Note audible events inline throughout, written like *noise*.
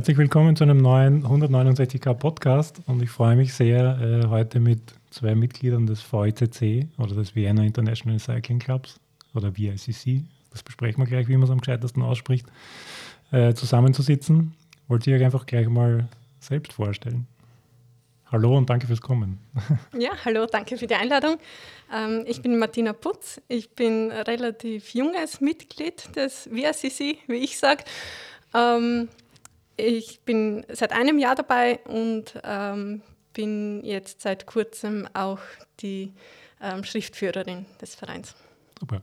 Herzlich willkommen zu einem neuen 169k Podcast und ich freue mich sehr, äh, heute mit zwei Mitgliedern des VICC oder des Vienna International Cycling Clubs oder VICC, das besprechen wir gleich, wie man es am gescheitesten ausspricht, äh, zusammenzusitzen. Wollt ihr euch einfach gleich mal selbst vorstellen? Hallo und danke fürs Kommen. *laughs* Ja, hallo, danke für die Einladung. Ähm, ich bin Martina Putz. Ich bin relativ junges Mitglied des VRCC, wie ich sage. Ähm, ich bin seit einem Jahr dabei und ähm, bin jetzt seit kurzem auch die Schriftführerin des Vereins. Super.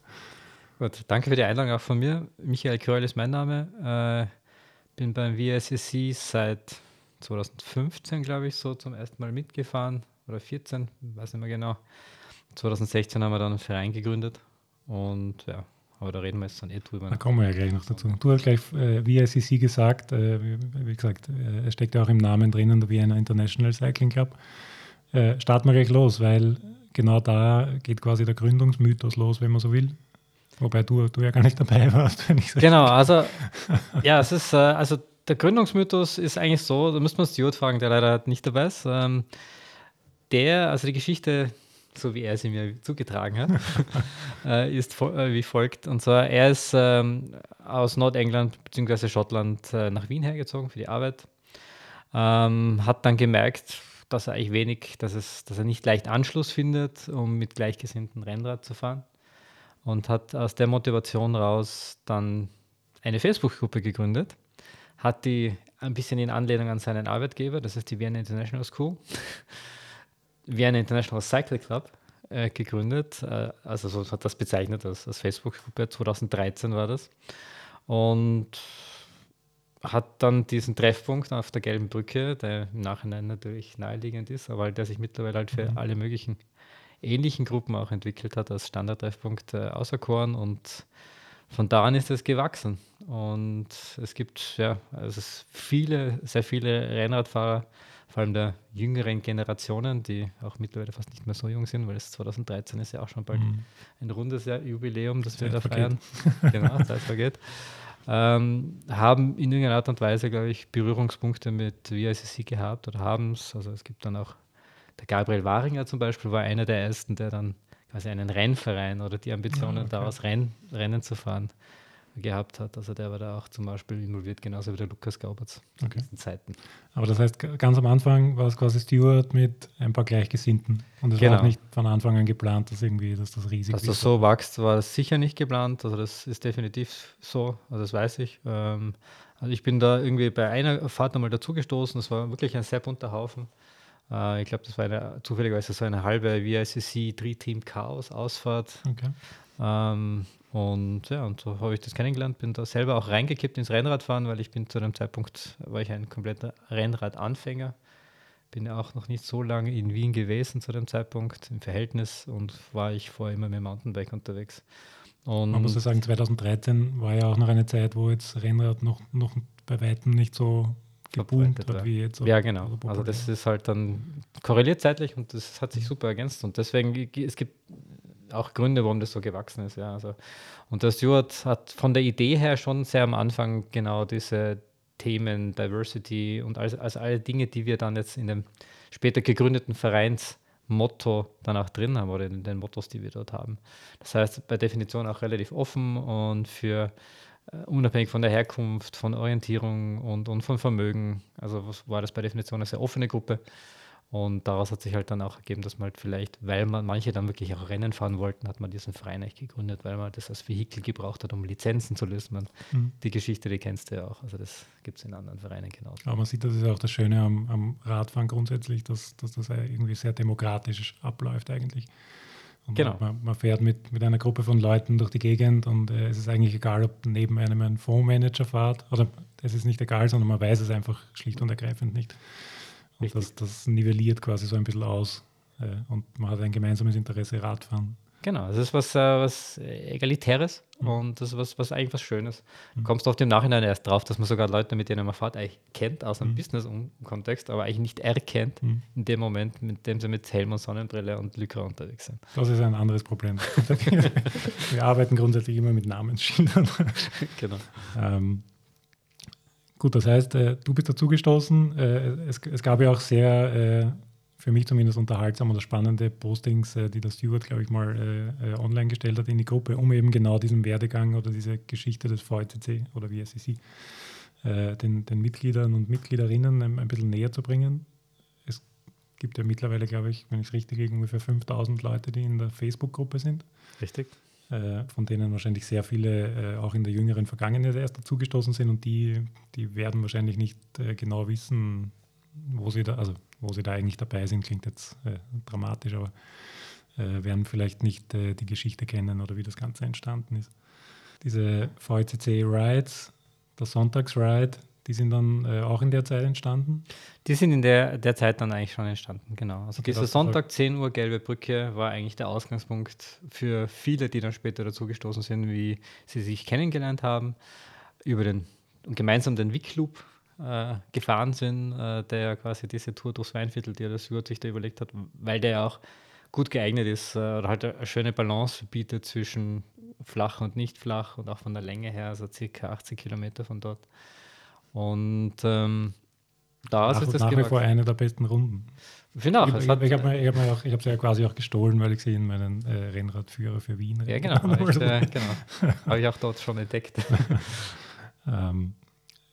*laughs* Gut, danke für die Einladung auch von mir. Michael Kröll ist mein Name. Äh, bin beim VSCC seit 2015, glaube ich, so zum ersten Mal mitgefahren oder 14, weiß nicht mehr genau. 2016 haben wir dann einen Verein gegründet und ja, aber da reden wir jetzt dann eh drüber. Da kommen wir ja gleich noch dazu. Du hast gleich äh, VICC gesagt, äh, wie gesagt, äh, es steckt ja auch im Namen drinnen, der Vienna International Cycling Club. Äh, starten wir gleich los, weil genau da geht quasi der Gründungsmythos los, wenn man so will. Wobei du, du ja gar nicht dabei *laughs* warst, wenn ich so Genau, also ja, es ist, äh, also der Gründungsmythos ist eigentlich so, da müsste man Stuart fragen, der leider nicht dabei ist. Ähm, der, also die Geschichte, so wie er sie mir zugetragen hat, *laughs* äh, ist äh, wie folgt. Und zwar, er ist ähm, aus Nordengland bzw. Schottland äh, nach Wien hergezogen für die Arbeit. Ähm, hat dann gemerkt, dass er eigentlich wenig, dass, es, dass er nicht leicht Anschluss findet, um mit gleichgesinnten Rennrad zu fahren. Und hat aus der Motivation raus dann eine Facebook-Gruppe gegründet hat die ein bisschen in Anlehnung an seinen Arbeitgeber, das ist die Vienna International School, Vienna International Cycle Club, äh, gegründet. Äh, also so hat das bezeichnet als, als Facebook-Gruppe. 2013 war das. Und hat dann diesen Treffpunkt auf der Gelben Brücke, der im Nachhinein natürlich naheliegend ist, aber der sich mittlerweile halt für mhm. alle möglichen ähnlichen Gruppen auch entwickelt hat als Standardtreffpunkt äh, auserkoren und von da an ist es gewachsen. Und es gibt ja, also es viele, sehr viele Rennradfahrer, vor allem der jüngeren Generationen, die auch mittlerweile fast nicht mehr so jung sind, weil es 2013 ist ja auch schon bald mhm. ein rundes Jahr Jubiläum, das Zeit wir da feiern. *laughs* genau, Zeit vergeht. Ähm, haben in irgendeiner Art und Weise, glaube ich, Berührungspunkte mit VICC gehabt oder haben es. Also es gibt dann auch, der Gabriel Waringer zum Beispiel war einer der ersten, der dann quasi einen Rennverein oder die Ambitionen, ja, okay. daraus Renn, Rennen zu fahren, gehabt hat. Also der war da auch zum Beispiel involviert, genauso wie der Lukas Gauberts okay. in Zeiten. Aber das heißt, ganz am Anfang war es quasi Stewart mit ein paar Gleichgesinnten. Und es genau. war auch nicht von Anfang an geplant, dass irgendwie dass das riesig ist. Dass das so wächst, war es sicher nicht geplant. Also das ist definitiv so, also das weiß ich. Ähm, also ich bin da irgendwie bei einer Fahrt nochmal dazugestoßen. Das war wirklich ein sehr bunter Haufen. Äh, ich glaube, das war eine, zufälligerweise so eine halbe VICC Drei-Team Chaos-Ausfahrt. Okay. Ähm, und ja, und so habe ich das kennengelernt, bin da selber auch reingekippt ins Rennradfahren, weil ich bin zu dem Zeitpunkt, war ich ein kompletter Rennradanfänger. Bin ja auch noch nicht so lange in Wien gewesen zu dem Zeitpunkt im Verhältnis und war ich vorher immer mit dem Mountainbike unterwegs. Und Man muss ja sagen, 2013 war ja auch noch eine Zeit, wo jetzt Rennrad noch, noch bei weitem nicht so geboomt hat wie jetzt. Ja, genau. Also das ist halt dann korreliert zeitlich und das hat sich super ergänzt und deswegen, es gibt auch Gründe, warum das so gewachsen ist. Ja. Also, und der Stuart hat von der Idee her schon sehr am Anfang genau diese Themen, Diversity und also, also alle Dinge, die wir dann jetzt in dem später gegründeten Vereinsmotto dann auch drin haben oder in den Mottos, die wir dort haben. Das heißt, bei Definition auch relativ offen und für Uh, unabhängig von der Herkunft, von Orientierung und, und von Vermögen. Also war das bei Definition eine sehr offene Gruppe. Und daraus hat sich halt dann auch ergeben, dass man halt vielleicht, weil man manche dann wirklich auch Rennen fahren wollten, hat man diesen Verein eigentlich gegründet, weil man das als Vehikel gebraucht hat, um Lizenzen zu lösen. Man, mhm. Die Geschichte, die kennst du ja auch. Also das gibt es in anderen Vereinen genauso. Aber man sieht, das ist auch das Schöne am, am Radfahren grundsätzlich, dass, dass das irgendwie sehr demokratisch abläuft eigentlich. Und genau. Man, man, fährt mit, mit einer Gruppe von Leuten durch die Gegend und äh, es ist eigentlich egal, ob neben einem ein Fondsmanager fährt. Oder es ist nicht egal, sondern man weiß es einfach schlicht und ergreifend nicht. Und das, das, nivelliert quasi so ein bisschen aus. Äh, und man hat ein gemeinsames Interesse, Radfahren. Genau, es ist was, äh, was Egalitäres mhm. und das ist was, was eigentlich was Schönes. Du mhm. kommst oft im Nachhinein erst drauf, dass man sogar Leute, mit denen man fährt, eigentlich kennt aus einem mhm. Business-Kontext, aber eigentlich nicht erkennt mhm. in dem Moment, mit dem sie mit Helm und Sonnenbrille und Lycra unterwegs sind. Das ist ein anderes Problem. *laughs* Wir arbeiten grundsätzlich immer mit Namensschildern. genau. Ähm, Gut, das heißt, äh, du bist dazugestoßen. Äh, es, es, gab ja auch sehr, äh, für mich zumindest unterhaltsam oder spannende Postings, äh, die der Stewart, glaube ich, mal äh, äh, online gestellt hat in die Gruppe, um eben genau diesen Werdegang oder diese Geschichte des VCC oder sie den, den Mitgliedern und Mitgliederinnen ein, ein bisschen näher zu bringen. Es gibt ja mittlerweile, glaube ich, wenn ich es richtig kriege, ungefähr 5000 Leute, die in der Facebook-Gruppe sind. Richtig. Äh, von denen wahrscheinlich sehr viele äh, auch in der jüngeren Vergangenheit erst dazugestoßen sind und die, die werden wahrscheinlich nicht äh, genau wissen, wo sie da, also wo sie da eigentlich dabei sind, klingt jetzt dramatisch, aber werden vielleicht nicht die Geschichte kennen oder wie das Ganze entstanden ist. Diese VCC Rides, der Sonntagsride, die sind dann äh, auch in der Zeit entstanden? Die sind in der, der Zeit dann eigentlich schon entstanden, genau. Also dieser Sonntag, 10 Uhr, Gelbe Brücke, war eigentlich der Ausgangspunkt für viele, die dann später dazugestoßen sind, wie sie sich kennengelernt haben, über den und gemeinsam den Wick-Loop äh, gefahren sind, äh, der quasi diese Tour durchs Weinviertel, die der Stuart sich da überlegt hat, weil der ja auch gut geeignet ist äh, oder halt eine schöne Balance bietet zwischen flach und nicht flach und auch von der Länge her, also circa 80 Kilometer von dort. Und ähm, da nach, ist das nach wie vor eine der besten Runden. Finde auch. Ich, ich, ich habe ich hab hab sie ja quasi auch gestohlen, weil ich sie in meinen äh, Rennradführer für Wien. Ja, genau. Habe ich, äh, genau. *laughs* hab ich auch dort schon entdeckt. *laughs* ähm,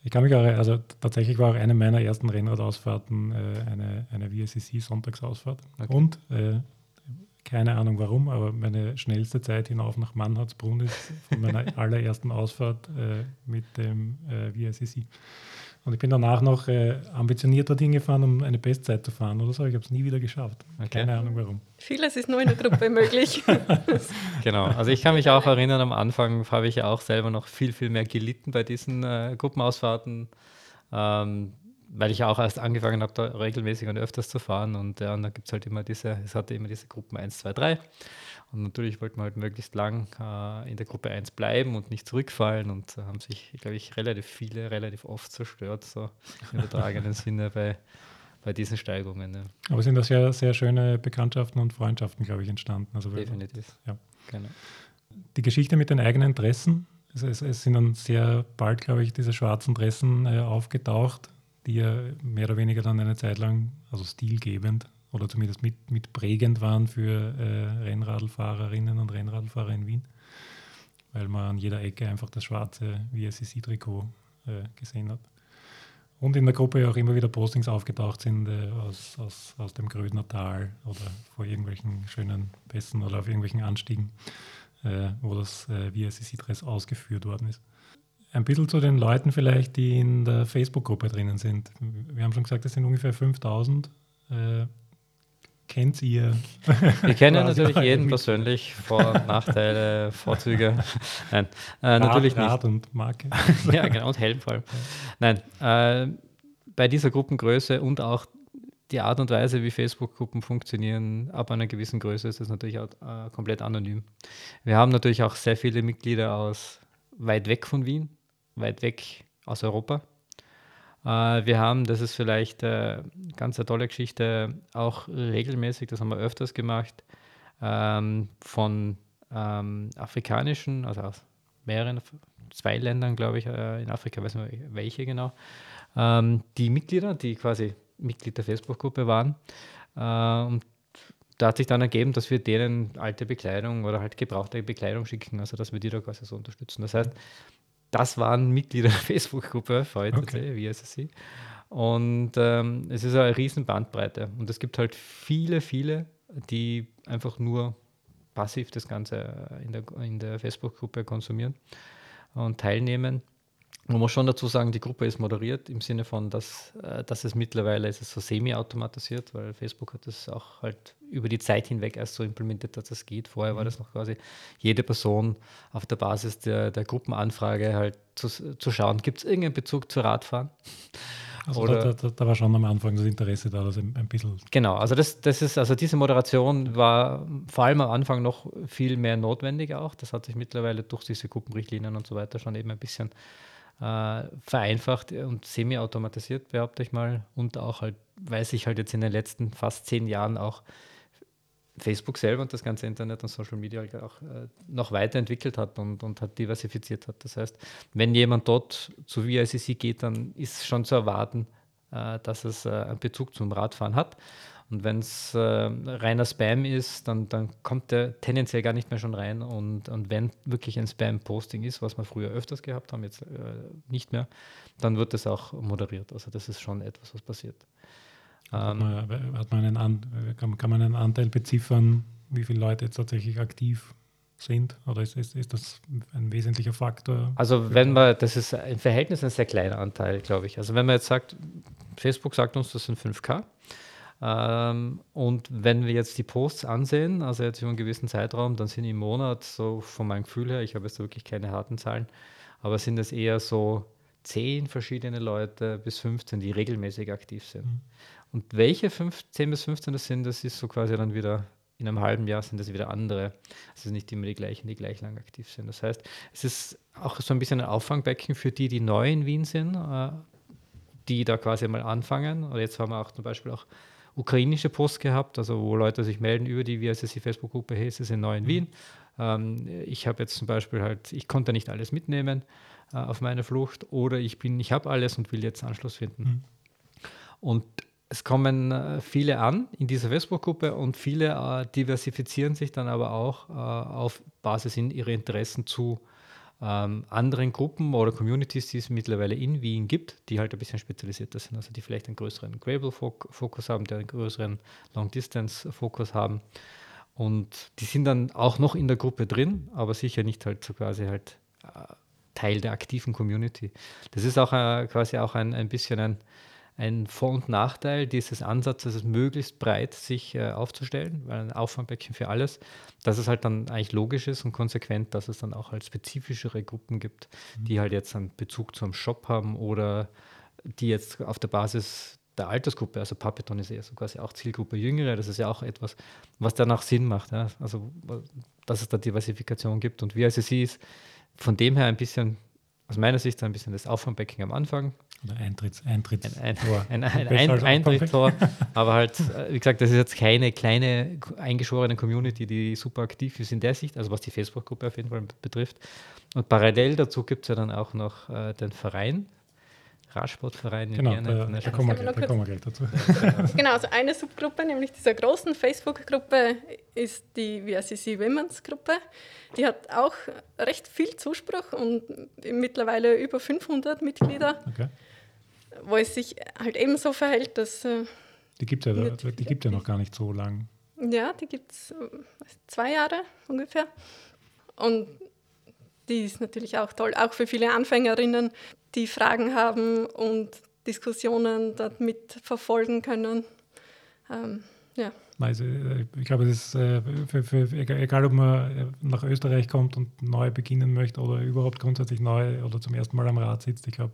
ich kann mich auch, also tatsächlich war auch eine meiner ersten Rennradausfahrten äh, eine, eine VSCC-Sonntagsausfahrt. Okay. Und äh, keine Ahnung warum, aber meine schnellste Zeit hinauf nach Mannhardsbrunn ist von meiner *laughs* allerersten Ausfahrt äh, mit dem äh, VSCC. Und ich bin danach noch äh, ambitioniert dorthin gefahren, um eine Bestzeit zu fahren oder so. Ich habe es nie wieder geschafft. Okay. Keine Ahnung warum. Vieles ist nur in der Gruppe *laughs* möglich. *laughs* genau. Also ich kann mich auch erinnern, am Anfang habe ich ja auch selber noch viel, viel mehr gelitten bei diesen äh, Gruppenausfahrten. Ähm, weil ich ja auch erst angefangen habe, da regelmäßig und öfters zu fahren. Und, ja, und da gibt es halt immer diese, es hatte immer diese Gruppen 1, 2, 3. Und natürlich wollten wir halt möglichst lang äh, in der Gruppe 1 bleiben und nicht zurückfallen. Und da haben sich, glaube ich, relativ viele, relativ oft zerstört, so im übertragenen *laughs* Sinne bei, bei diesen Steigungen. Ja. Aber sind da sehr, sehr schöne Bekanntschaften und Freundschaften, glaube ich, entstanden. Also, Definitiv. Ja. Genau. Die Geschichte mit den eigenen Interessen. Es, es, es sind dann sehr bald, glaube ich, diese schwarzen Dressen äh, aufgetaucht die ja mehr oder weniger dann eine Zeit lang, also stilgebend oder zumindest mit, mit prägend waren für äh, Rennradfahrerinnen und Rennradfahrer in Wien, weil man an jeder Ecke einfach das schwarze VSCC-Trikot äh, gesehen hat. Und in der Gruppe auch immer wieder Postings aufgetaucht sind äh, aus, aus, aus dem Grödner Tal oder vor irgendwelchen schönen Pässen oder auf irgendwelchen Anstiegen, äh, wo das äh, VSCC-Dress ausgeführt worden ist. Ein bisschen zu den Leuten vielleicht, die in der Facebook-Gruppe drinnen sind. Wir haben schon gesagt, es sind ungefähr 5000. Äh, kennt ihr? Wir kennen *laughs* natürlich jeden persönlich, Vor- Nachteile, Vorzüge. *laughs* Nein, äh, natürlich nicht. Rad und Marke. *laughs* ja, genau, und Helm vor allem. Nein, äh, bei dieser Gruppengröße und auch die Art und Weise, wie Facebook-Gruppen funktionieren, ab einer gewissen Größe ist das natürlich auch, äh, komplett anonym. Wir haben natürlich auch sehr viele Mitglieder aus weit weg von Wien, weit weg aus Europa. Äh, wir haben, das ist vielleicht äh, ganz eine tolle Geschichte, auch regelmäßig, das haben wir öfters gemacht, ähm, von ähm, afrikanischen, also aus mehreren, zwei Ländern, glaube ich, äh, in Afrika, weiß nicht welche genau, ähm, die Mitglieder, die quasi Mitglied der Facebook-Gruppe waren. Und da hat sich dann ergeben, dass wir denen alte Bekleidung oder halt gebrauchte Bekleidung schicken, also dass wir die da quasi so unterstützen. Das heißt, das waren Mitglieder der *laughs* Facebook-Gruppe VETC, okay. wie heißt es sie. Und ähm, es ist eine riesen Bandbreite. Und es gibt halt viele, viele, die einfach nur passiv das Ganze in der, in der Facebook-Gruppe konsumieren und teilnehmen. Man muss schon dazu sagen, die Gruppe ist moderiert im Sinne von, dass, äh, dass es mittlerweile ist es so semi-automatisiert, weil Facebook hat das auch halt über die Zeit hinweg erst so implementiert, dass das geht. Vorher mhm. war das noch quasi jede Person auf der Basis der, der Gruppenanfrage halt zu, zu schauen, gibt es irgendeinen Bezug zu Radfahren? *laughs* Also Oder, da, da, da, war schon am Anfang das Interesse da, das ein, ein bisschen. Genau, also das, das ist, also diese Moderation war vor allem am Anfang noch viel mehr notwendig auch. Das hat sich mittlerweile durch diese Gruppenrichtlinien und so weiter schon eben ein bisschen äh, vereinfacht und semi-automatisiert, behaupte ich mal. Und auch halt, weil sich halt jetzt in den letzten fast zehn Jahren auch Facebook selber und das ganze Internet und Social Media auch äh, noch weiterentwickelt hat und, und hat diversifiziert hat. Das heißt, wenn jemand dort zu VICC geht, dann ist schon zu erwarten, äh, dass es äh, einen Bezug zum Radfahren hat. Und wenn es äh, reiner Spam ist, dann, dann kommt der tendenziell gar nicht mehr schon rein. Und, und wenn wirklich ein Spam-Posting ist, was wir früher öfters gehabt haben, jetzt äh, nicht mehr, dann wird das auch moderiert. Also das ist schon etwas, was passiert. Hat man, hat man einen An kann, kann, man einen Anteil beziffern, wie viele Leute jetzt tatsächlich aktiv sind? Oder ist, ist, ist das ein wesentlicher Faktor? Also wenn man, das ist im Verhältnis ein sehr kleiner Anteil, glaube ich. Also wenn man jetzt sagt, Facebook sagt uns, das sind 5K. Ähm, und wenn wir jetzt die Posts ansehen, also jetzt über einen gewissen Zeitraum, dann sind im Monat, so von meinem Gefühl her, ich habe jetzt wirklich keine harten Zahlen, aber sind es eher so 10 verschiedene Leute bis 15, die regelmäßig aktiv sind. Mhm. Und welche 10 bis 15 das sind, das ist so quasi dann wieder in einem halben Jahr sind das wieder andere. Es sind nicht immer die gleichen, die gleich lang aktiv sind. Das heißt, es ist auch so ein bisschen ein Auffangbecken für die, die neu in Wien sind, äh, die da quasi mal anfangen. Oder jetzt haben wir auch zum Beispiel auch ukrainische Posts gehabt, also wo Leute sich melden über die VSSC Facebook-Gruppe, hey, sind neu in mhm. Wien. Ähm, ich habe jetzt zum Beispiel halt, ich konnte nicht alles mitnehmen äh, auf meine Flucht oder ich bin, ich habe alles und will jetzt Anschluss finden. Mhm. Und es kommen äh, viele an in dieser Facebook-Gruppe und viele äh, diversifizieren sich dann aber auch äh, auf Basis in ihre Interessen zu ähm, anderen Gruppen oder Communities, die es mittlerweile in Wien gibt, die halt ein bisschen spezialisierter sind, also die vielleicht einen größeren Gravel-Fokus haben, die einen größeren Long-Distance-Fokus haben. Und die sind dann auch noch in der Gruppe drin, aber sicher nicht halt so quasi halt äh, Teil der aktiven Community. Das ist auch äh, quasi auch ein, ein bisschen ein ein Vor- und Nachteil dieses Ansatzes, möglichst breit sich äh, aufzustellen, weil ein Auffangbecken für alles, dass es halt dann eigentlich logisch ist und konsequent, dass es dann auch halt spezifischere Gruppen gibt, mhm. die halt jetzt einen Bezug zum Shop haben oder die jetzt auf der Basis der Altersgruppe, also Puppeton ist ja so quasi auch Zielgruppe Jüngere, das ist ja auch etwas, was danach Sinn macht, ja? also dass es da Diversifikation gibt und wie also sie ist von dem her ein bisschen, aus meiner Sicht ein bisschen das Auffangbecken am Anfang, oder Eintritts, Eintritts ein, ein, ein, ein Eintrittstor. *laughs* aber halt, äh, wie gesagt, das ist jetzt keine kleine eingeschworene Community, die super aktiv ist in der Sicht, also was die Facebook-Gruppe auf jeden Fall betrifft. Und parallel dazu gibt es ja dann auch noch äh, den Verein, Radsportverein genau, in Genau, da, da, kommen wir, da kommen wir gleich dazu. *laughs* genau, also eine Subgruppe, nämlich dieser großen Facebook-Gruppe, ist die VRCC Women's Gruppe. Die hat auch recht viel Zuspruch und mittlerweile über 500 Mitglieder. Okay wo es sich halt eben so verhält, dass. Äh, die gibt es ja, die gibt ja noch gar nicht so lang. Ja, die gibt es äh, zwei Jahre ungefähr. Und die ist natürlich auch toll, auch für viele Anfängerinnen, die Fragen haben und Diskussionen dort mitverfolgen können. Ähm, ja. Also, ich glaube, es ist für, für, egal, ob man nach Österreich kommt und neu beginnen möchte oder überhaupt grundsätzlich neu oder zum ersten Mal am Rad sitzt, ich glaube,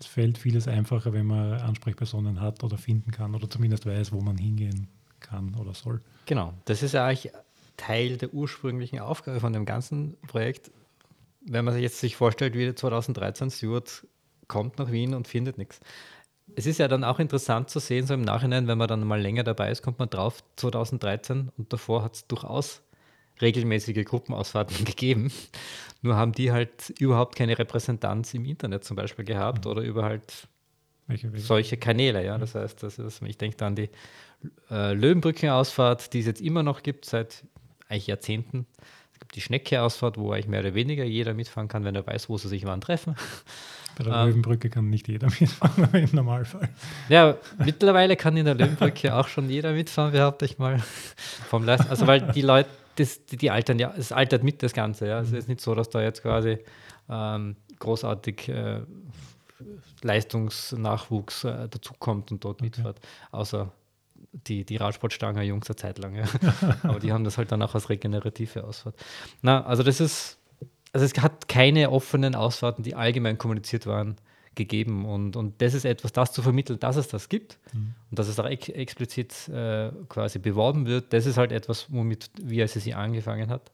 es fällt vieles einfacher, wenn man Ansprechpersonen hat oder finden kann oder zumindest weiß, wo man hingehen kann oder soll. Genau, das ist ja eigentlich Teil der ursprünglichen Aufgabe von dem ganzen Projekt. Wenn man sich jetzt sich vorstellt, wie 2013 Stuart kommt nach Wien und findet nichts. Es ist ja dann auch interessant zu sehen, so im Nachhinein, wenn man dann mal länger dabei ist, kommt man drauf, 2013 und davor hat es durchaus regelmäßige Gruppenausfahrten *laughs* gegeben. Nur haben die halt überhaupt keine Repräsentanz im Internet zum Beispiel gehabt mhm. oder über halt solche Kanäle. Ja? Das heißt, das ist, ich denke an die äh, Löwenbrückenausfahrt, die es jetzt immer noch gibt, seit eigentlich Jahrzehnten. Es gibt die Schnecke-Ausfahrt, wo eigentlich mehr oder weniger jeder mitfahren kann, wenn er weiß, wo sie sich wann treffen. Bei der ähm, Löwenbrücke kann nicht jeder *laughs* mitfahren, im Normalfall. Ja, mittlerweile kann in der Löwenbrücke auch schon jeder mitfahren, behaupte ich mal. Vom Leist also weil die Leute das, die, die, altern ja, es altert mit das Ganze. Ja. Also es ist nicht so, dass da jetzt quasi ähm, großartig äh, Leistungsnachwuchs äh, dazukommt und dort okay. mitfährt, außer die, die Radsportstange Jungs eine Zeit lang. Ja. *laughs* Aber die haben das halt dann auch als regenerative Ausfahrt. Na, also das ist, also es hat keine offenen Ausfahrten, die allgemein kommuniziert waren gegeben. Und, und das ist etwas, das zu vermitteln, dass es das gibt mhm. und dass es auch ex explizit äh, quasi beworben wird. Das ist halt etwas, womit VICC angefangen hat.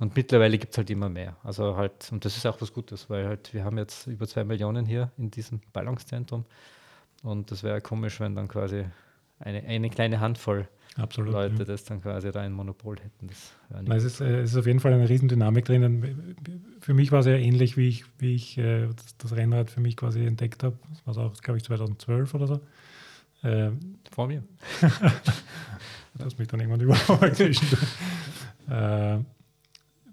Und mittlerweile gibt es halt immer mehr. Also halt, und das ist auch was Gutes, weil halt wir haben jetzt über zwei Millionen hier in diesem Ballungszentrum. Und das wäre komisch, wenn dann quasi eine, eine kleine Handvoll Absolut, Leute ja. das dann quasi da ein Monopol hätten. Das Nein, es, ist, äh, es ist auf jeden Fall eine Riesendynamik drinnen. Für mich war es ja ähnlich, wie ich, wie ich äh, das, das, Rennrad für mich quasi entdeckt habe. Das war auch, glaube ich, 2012 oder so. Äh, Vor mir. *laughs* du hast mich dann irgendwann *laughs* überholt. *laughs* äh,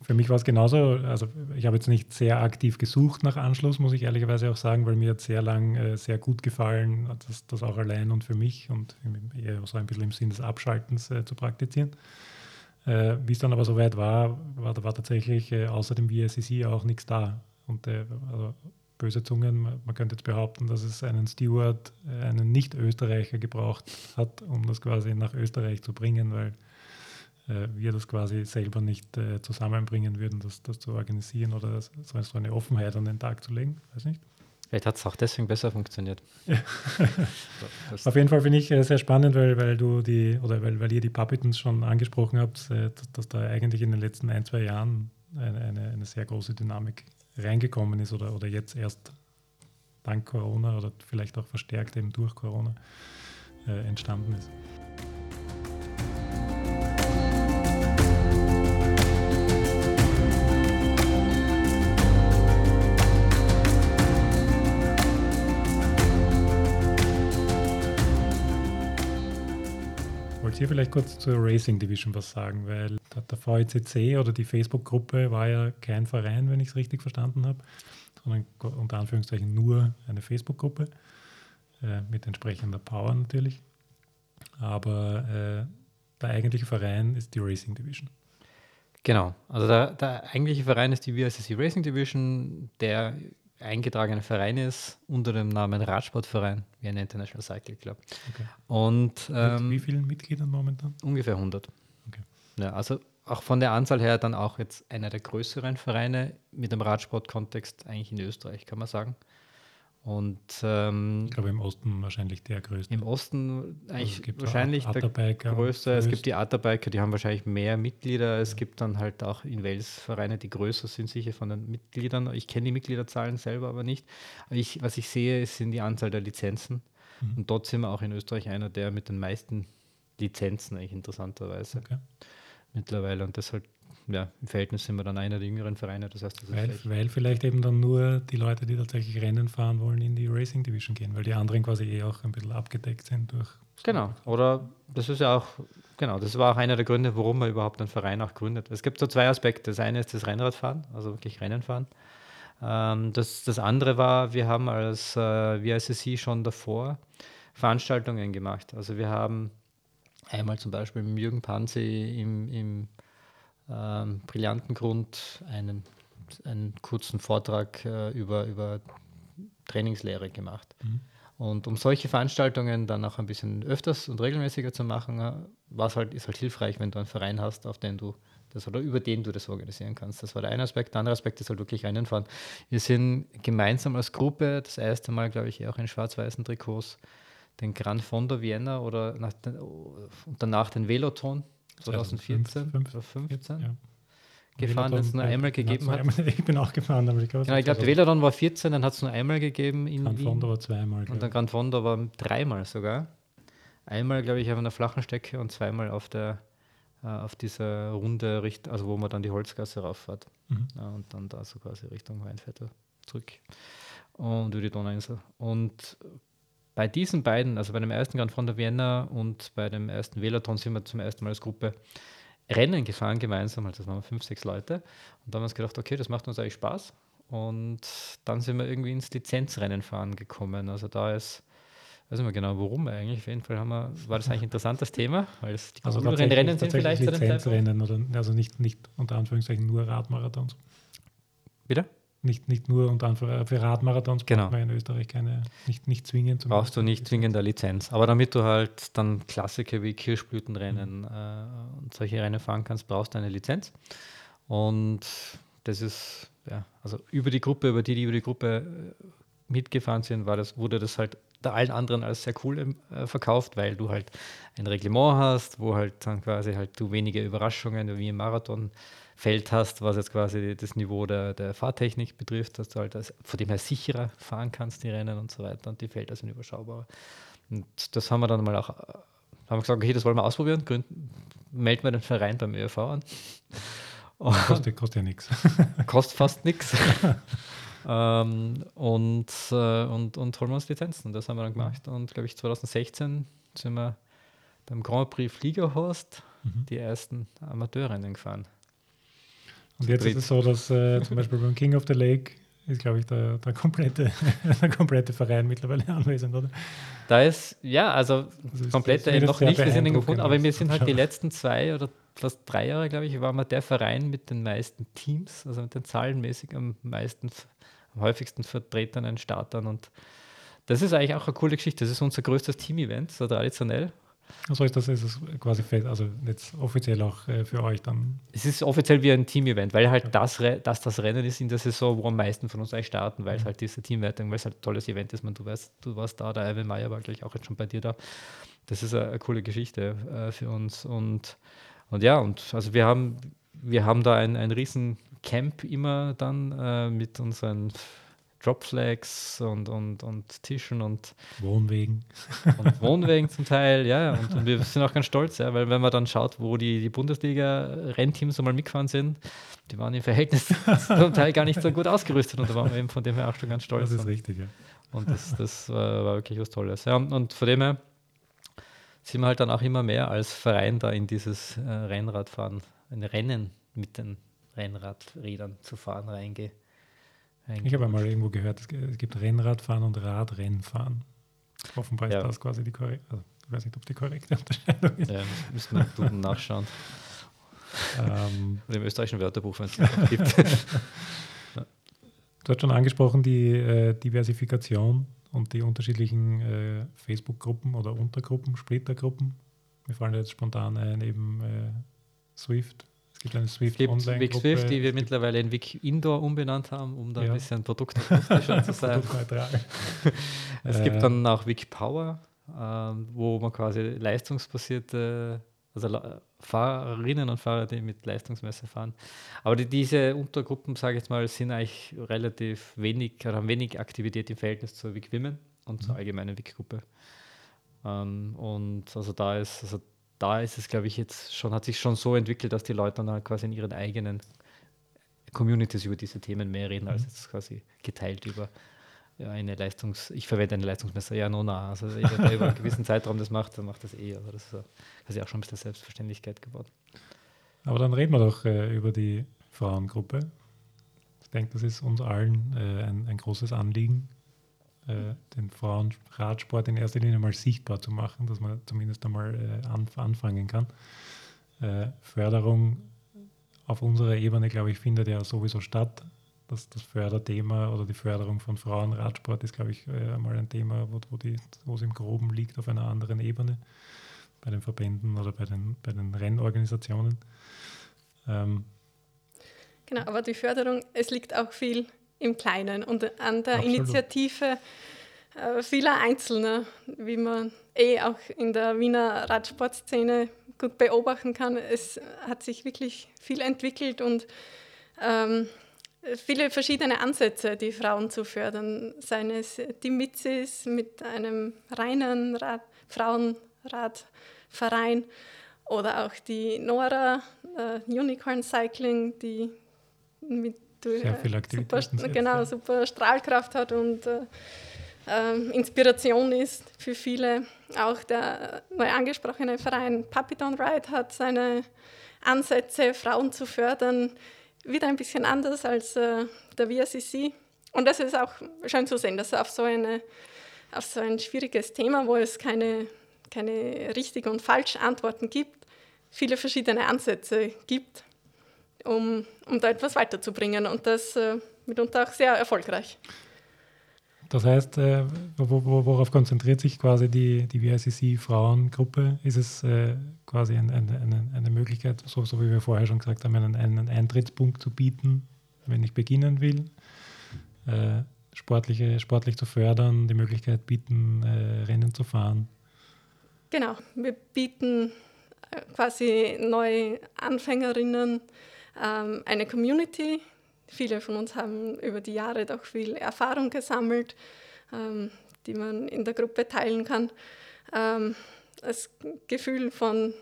für mich war es genauso. Also ich habe jetzt nicht sehr aktiv gesucht nach Anschluss, muss ich ehrlicherweise auch sagen, weil mir hat sehr lang äh, sehr gut gefallen, das, das auch allein und für mich und eher so ein bisschen im Sinn des Abschaltens äh, zu praktizieren. Äh, Wie es dann aber soweit war, war, war tatsächlich äh, außer dem VSCC auch nichts da. Und äh, also böse Zungen, man, könnte jetzt behaupten, dass es einen Steward, äh, einen Nicht-Österreicher gebraucht hat, um das quasi nach Österreich zu bringen, weil wir das quasi selber nicht äh, zusammenbringen würden, das, das zu organisieren oder das, so eine Offenheit an den Tag zu legen. Weiß nicht. Vielleicht hat es auch deswegen besser funktioniert. Ja. *laughs* Auf jeden Fall finde ich äh, sehr spannend, weil, weil du die oder weil, weil ihr die Puppetons schon angesprochen habt, äh, dass, dass, da eigentlich in den letzten ein, zwei Jahren eine, eine, eine, sehr große Dynamik reingekommen ist oder, oder jetzt erst dank Corona oder vielleicht auch verstärkt eben durch Corona äh, entstanden ist. Ihr vielleicht kurz zur Racing Division was sagen? Weil der VECC oder die Facebook-Gruppe war ja kein Verein, wenn ich es richtig verstanden habe, sondern unter Anführungszeichen nur eine Facebook-Gruppe äh, mit entsprechender Power natürlich. Aber äh, der eigentliche Verein ist die Racing Division. Genau, also der, der eigentliche Verein ist die VSSC Racing Division, der eingetragener Verein ist unter dem Namen Radsportverein, wie ein International Cycle Club. Okay. Und ähm, wie vielen Mitgliedern momentan? Ungefähr 100. Okay. Ja, also auch von der Anzahl her dann auch jetzt einer der größeren Vereine mit dem Radsportkontext eigentlich in Österreich, kann man sagen. Und ähm, ich glaube im Osten wahrscheinlich der größte. Im Osten eigentlich also wahrscheinlich der größte. Es gibt die Atterbiker, die haben wahrscheinlich mehr Mitglieder. Es ja. gibt dann halt auch in Wales Vereine, die größer sind, sicher von den Mitgliedern. Ich kenne die Mitgliederzahlen selber aber nicht. ich, was ich sehe, sind die Anzahl der Lizenzen. Mhm. Und dort sind wir auch in Österreich einer der mit den meisten Lizenzen, eigentlich interessanterweise. Okay. Mittlerweile. Und deshalb ja, im Verhältnis sind wir dann einer der jüngeren Vereine. Das heißt, das weil, vielleicht weil vielleicht eben dann nur die Leute, die tatsächlich Rennen fahren wollen, in die Racing Division gehen, weil die anderen quasi eh auch ein bisschen abgedeckt sind durch. Genau, oder das ist ja auch, genau, das war auch einer der Gründe, warum man überhaupt einen Verein auch gründet. Es gibt so zwei Aspekte. Das eine ist das Rennradfahren, also wirklich Rennen fahren. Ähm, das, das andere war, wir haben als äh, VICC schon davor Veranstaltungen gemacht. Also wir haben einmal zum Beispiel mit Jürgen Panzi im, im ähm, brillanten Grund einen, einen kurzen Vortrag äh, über, über Trainingslehre gemacht. Mhm. Und um solche Veranstaltungen dann auch ein bisschen öfters und regelmäßiger zu machen, äh, was halt, ist halt hilfreich, wenn du einen Verein hast, auf den du das oder über den du das organisieren kannst. Das war der eine Aspekt. Der andere Aspekt ist halt wirklich reinfahren. Wir sind gemeinsam als Gruppe das erste Mal, glaube ich, auch in schwarz-weißen Trikots den Gran Fondo Vienna oder nach den, und danach den Veloton 2014 oder 15 ja. gefahren, das es nur einmal gegeben hat. Einmal, *laughs* ich bin auch gefahren, aber ich glaube, genau, ich glaube, Velodon war 14, dann hat es nur einmal gegeben in Gran Fondo war zweimal. Und dann Gran Fondo war dreimal sogar. Einmal, glaube ich, auf einer flachen Strecke und zweimal auf der äh, auf dieser Runde, Richt also wo man dann die Holzgasse rauffährt. Mhm. Ja, und dann da so quasi Richtung Weinviertel zurück und über die Donauinsel. Und bei diesen beiden, also bei dem ersten Grand Fondo Vienna und bei dem ersten Veloton, sind wir zum ersten Mal als Gruppe Rennen gefahren gemeinsam, also das waren fünf, sechs Leute. Und dann haben wir uns gedacht, okay, das macht uns eigentlich Spaß. Und dann sind wir irgendwie ins Lizenzrennen fahren gekommen. Also da ist, weiß nicht mehr genau, warum eigentlich. Auf jeden Fall haben wir, war das eigentlich ein interessantes Thema, weil es die also Rennen sind vielleicht Lizenzrennen oder also nicht, nicht unter Anführungszeichen nur Radmarathons. Bitte? Nicht, nicht nur und dann für, für Radmarathons genau. braucht man in Österreich keine, nicht, nicht zwingend. Brauchst du nicht zwingend eine Lizenz. Aber damit du halt dann Klassiker wie Kirschblütenrennen mhm. äh, und solche Rennen fahren kannst, brauchst du eine Lizenz. Und das ist, ja, also über die Gruppe, über die, die über die Gruppe äh, mitgefahren sind, war das, wurde das halt allen anderen als sehr cool äh, verkauft, weil du halt ein Reglement hast, wo halt dann quasi halt du weniger Überraschungen wie im Marathon Feld hast, was jetzt quasi das Niveau der, der Fahrtechnik betrifft, dass du halt als, von dem her sicherer fahren kannst, die Rennen und so weiter und die Felder sind überschaubarer. Und das haben wir dann mal auch haben wir gesagt, okay, das wollen wir ausprobieren, gründen, melden wir den Verein beim ÖV an. *laughs* kostet, kostet ja nichts. *laughs* Kostet fast nichts. *laughs* ähm, und, äh, und, und holen wir uns Lizenzen. Das haben wir dann gemacht. Und glaube ich, 2016 sind wir beim Grand Prix Fliegerhorst mhm. die ersten Amateurrennen gefahren. Und jetzt ist es so, dass äh, zum Beispiel beim King of the Lake ist, glaube ich, der, der, komplette, *laughs* der komplette Verein mittlerweile *laughs* anwesend, oder? Da ist, ja, also also komplett noch nicht, wir sind gefunden, aber wir sind halt die letzten zwei oder fast drei Jahre, glaube ich, waren wir der Verein mit den meisten Teams, also mit den zahlenmäßig am meisten, am häufigsten vertretenen Startern und das ist eigentlich auch eine coole Geschichte. Das ist unser größtes Team-Event, so traditionell. Also ist das ist es quasi fest, also jetzt offiziell auch äh, für euch dann? Es ist offiziell wie ein Team-Event, weil halt das, das das Rennen ist in der Saison, wo am meisten von uns eigentlich starten, weil es mhm. halt diese Teamwertung, weil es halt ein tolles Event ist. Man, du weißt, du warst da, der Ivan Meyer war gleich auch jetzt schon bei dir da. Das ist eine, eine coole Geschichte äh, für uns. Und, und ja, und also wir haben, wir haben da ein, ein riesen Camp immer dann äh, mit unseren Dropflags und, und, und Tischen und Wohnwegen. Und *laughs* Wohnwegen zum Teil, ja. Und, und, wir sind auch ganz stolz, ja, weil wenn man dann schaut, wo die, die Bundesliga-Rennteams einmal mitgefahren sind, die waren im Verhältnis *laughs* zum Teil gar nicht so gut ausgerüstet und da waren wir eben von dem her auch schon ganz stolz. Das ist richtig, ja. Und das, das war, war wirklich was Tolles. Ja, und von dem her sind wir halt dann auch immer mehr als Verein da in dieses äh, Rennradfahren, ein Rennen mit den Rennradrädern zu fahren reingehe. Ich habe einmal irgendwo gehört, es gibt Rennradfahren und Radrennfahren. Offenbar ja. ist das quasi die korrekte, also ich weiß nicht, ob die korrekte Unterscheidung ist. Ja, müssen wir Duden nachschauen. ähm, Im österreichischen Wörterbuch, wenn es das *laughs* gibt. Du hast schon angesprochen, die äh, Diversifikation und die unterschiedlichen äh, Facebook-Gruppen oder Untergruppen, Splittergruppen. Mir fallen jetzt spontan ein, eben äh, Swift, gibt eine Swift gibt Online Vic Swift, die wir mittlerweile in Vic Indoor umbenannt haben, um da ja. ein bisschen produktakustischer zu sein. *laughs* es gibt dann auch Vic Power, äh, wo man quasi leistungsbasierte, also Fahrerinnen und Fahrer, die mit Leistungsmesser fahren. Aber die, diese Untergruppen, sage ich jetzt mal, sind eigentlich relativ wenig, oder haben wenig Aktivität im Verhältnis zur Vic Women und mhm. zur allgemeinen Vic-Gruppe. Ähm, und also da ist, also da ist es, glaube ich, jetzt schon, hat sich schon so entwickelt, dass die Leute dann halt quasi in ihren eigenen Communities über diese Themen mehr reden, als mhm. jetzt quasi geteilt über ja, eine Leistungs-, ich verwende eine Leistungsmesser, ja, no, na, also jeder, der über einen *laughs* gewissen Zeitraum das macht, dann macht das eh, also das ist, ist auch schon ein bisschen Selbstverständlichkeit geworden. Aber dann reden wir doch äh, über die Frauengruppe. Ich denke, das ist uns allen äh, ein, ein großes Anliegen, äh, den Frauenradsport in erster Linie mal sichtbar zu machen, dass man zumindest einmal äh, anf anfangen kann. Äh, Förderung auf unserer Ebene, glaube ich, findet ja sowieso statt. Das, das Förderthema oder die Förderung von Frauenradsport ist, glaube ich, äh, mal ein Thema, wo, wo, die, wo es im Groben liegt auf einer anderen Ebene, bei den Verbänden oder bei den, bei den Rennorganisationen. Ähm, genau, aber die Förderung, es liegt auch viel im Kleinen und an der Absolut. Initiative äh, vieler Einzelner, wie man eh auch in der Wiener Radsportszene gut beobachten kann. Es hat sich wirklich viel entwickelt und ähm, viele verschiedene Ansätze, die Frauen zu fördern. Seien es die Mitzis mit einem reinen Rad Frauenradverein oder auch die Nora äh, Unicorn Cycling, die mit sehr viel super, genau, super Strahlkraft hat und äh, äh, Inspiration ist für viele. Auch der neu angesprochene Verein Puppy Don't Ride hat seine Ansätze, Frauen zu fördern, wieder ein bisschen anders als äh, der VSCC. Und das ist auch schön zu sehen, dass auf so, eine, auf so ein schwieriges Thema, wo es keine, keine richtigen und falschen Antworten gibt, viele verschiedene Ansätze gibt um, um da etwas weiterzubringen und das äh, mitunter auch sehr erfolgreich. Das heißt, äh, worauf konzentriert sich quasi die, die VICC-Frauengruppe? Ist es äh, quasi ein, ein, eine, eine, Möglichkeit, so, so, wie wir vorher schon gesagt haben, einen, einen Eintrittspunkt zu bieten, wenn ich beginnen will, äh, sportliche, sportlich zu fördern, die Möglichkeit bieten, äh, Rennen zu fahren? Genau, wir bieten äh, quasi neue Anfängerinnen ähm, eine Community. Viele von uns haben über die Jahre doch viel Erfahrung gesammelt, ähm, die man in der Gruppe teilen kann. Ähm, das Gefühl von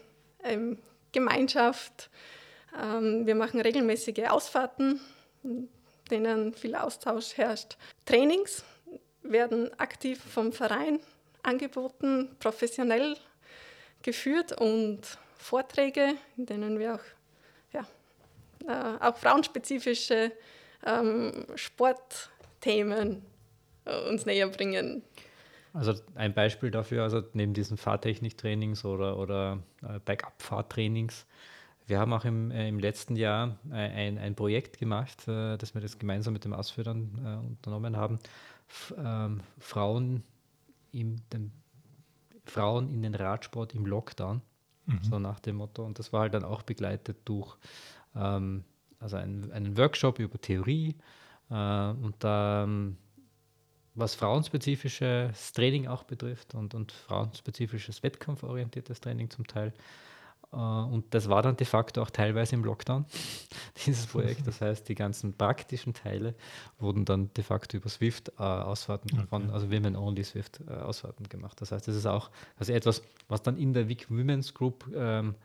ähm, Gemeinschaft. Ähm, wir machen regelmäßige Ausfahrten, in denen viel Austausch herrscht. Trainings werden aktiv vom Verein angeboten, professionell geführt und Vorträge, in denen wir auch, äh, auch frauenspezifische ähm, Sportthemen äh, uns näher bringen. Also ein Beispiel dafür, also neben diesen Fahrtechniktrainings oder, oder äh, Backup-Fahrtrainings, wir haben auch im, äh, im letzten Jahr ein, ein Projekt gemacht, äh, das wir das gemeinsam mit dem Ausführern äh, unternommen haben. F ähm, Frauen, im, dem, Frauen in den Radsport im Lockdown, mhm. so nach dem Motto. Und das war halt dann auch begleitet durch ähm, also einen, einen Workshop über Theorie äh, und da ähm, was frauenspezifisches Training auch betrifft und, und frauenspezifisches wettkampforientiertes Training zum Teil. Äh, und das war dann de facto auch teilweise im Lockdown, *laughs* dieses Projekt. Das heißt, die ganzen praktischen Teile wurden dann de facto über Swift äh, Ausfahrten okay. von, also Women Only Swift äh, Ausfahrten gemacht. Das heißt, das ist auch also etwas, was dann in der Wick Women's Group ähm,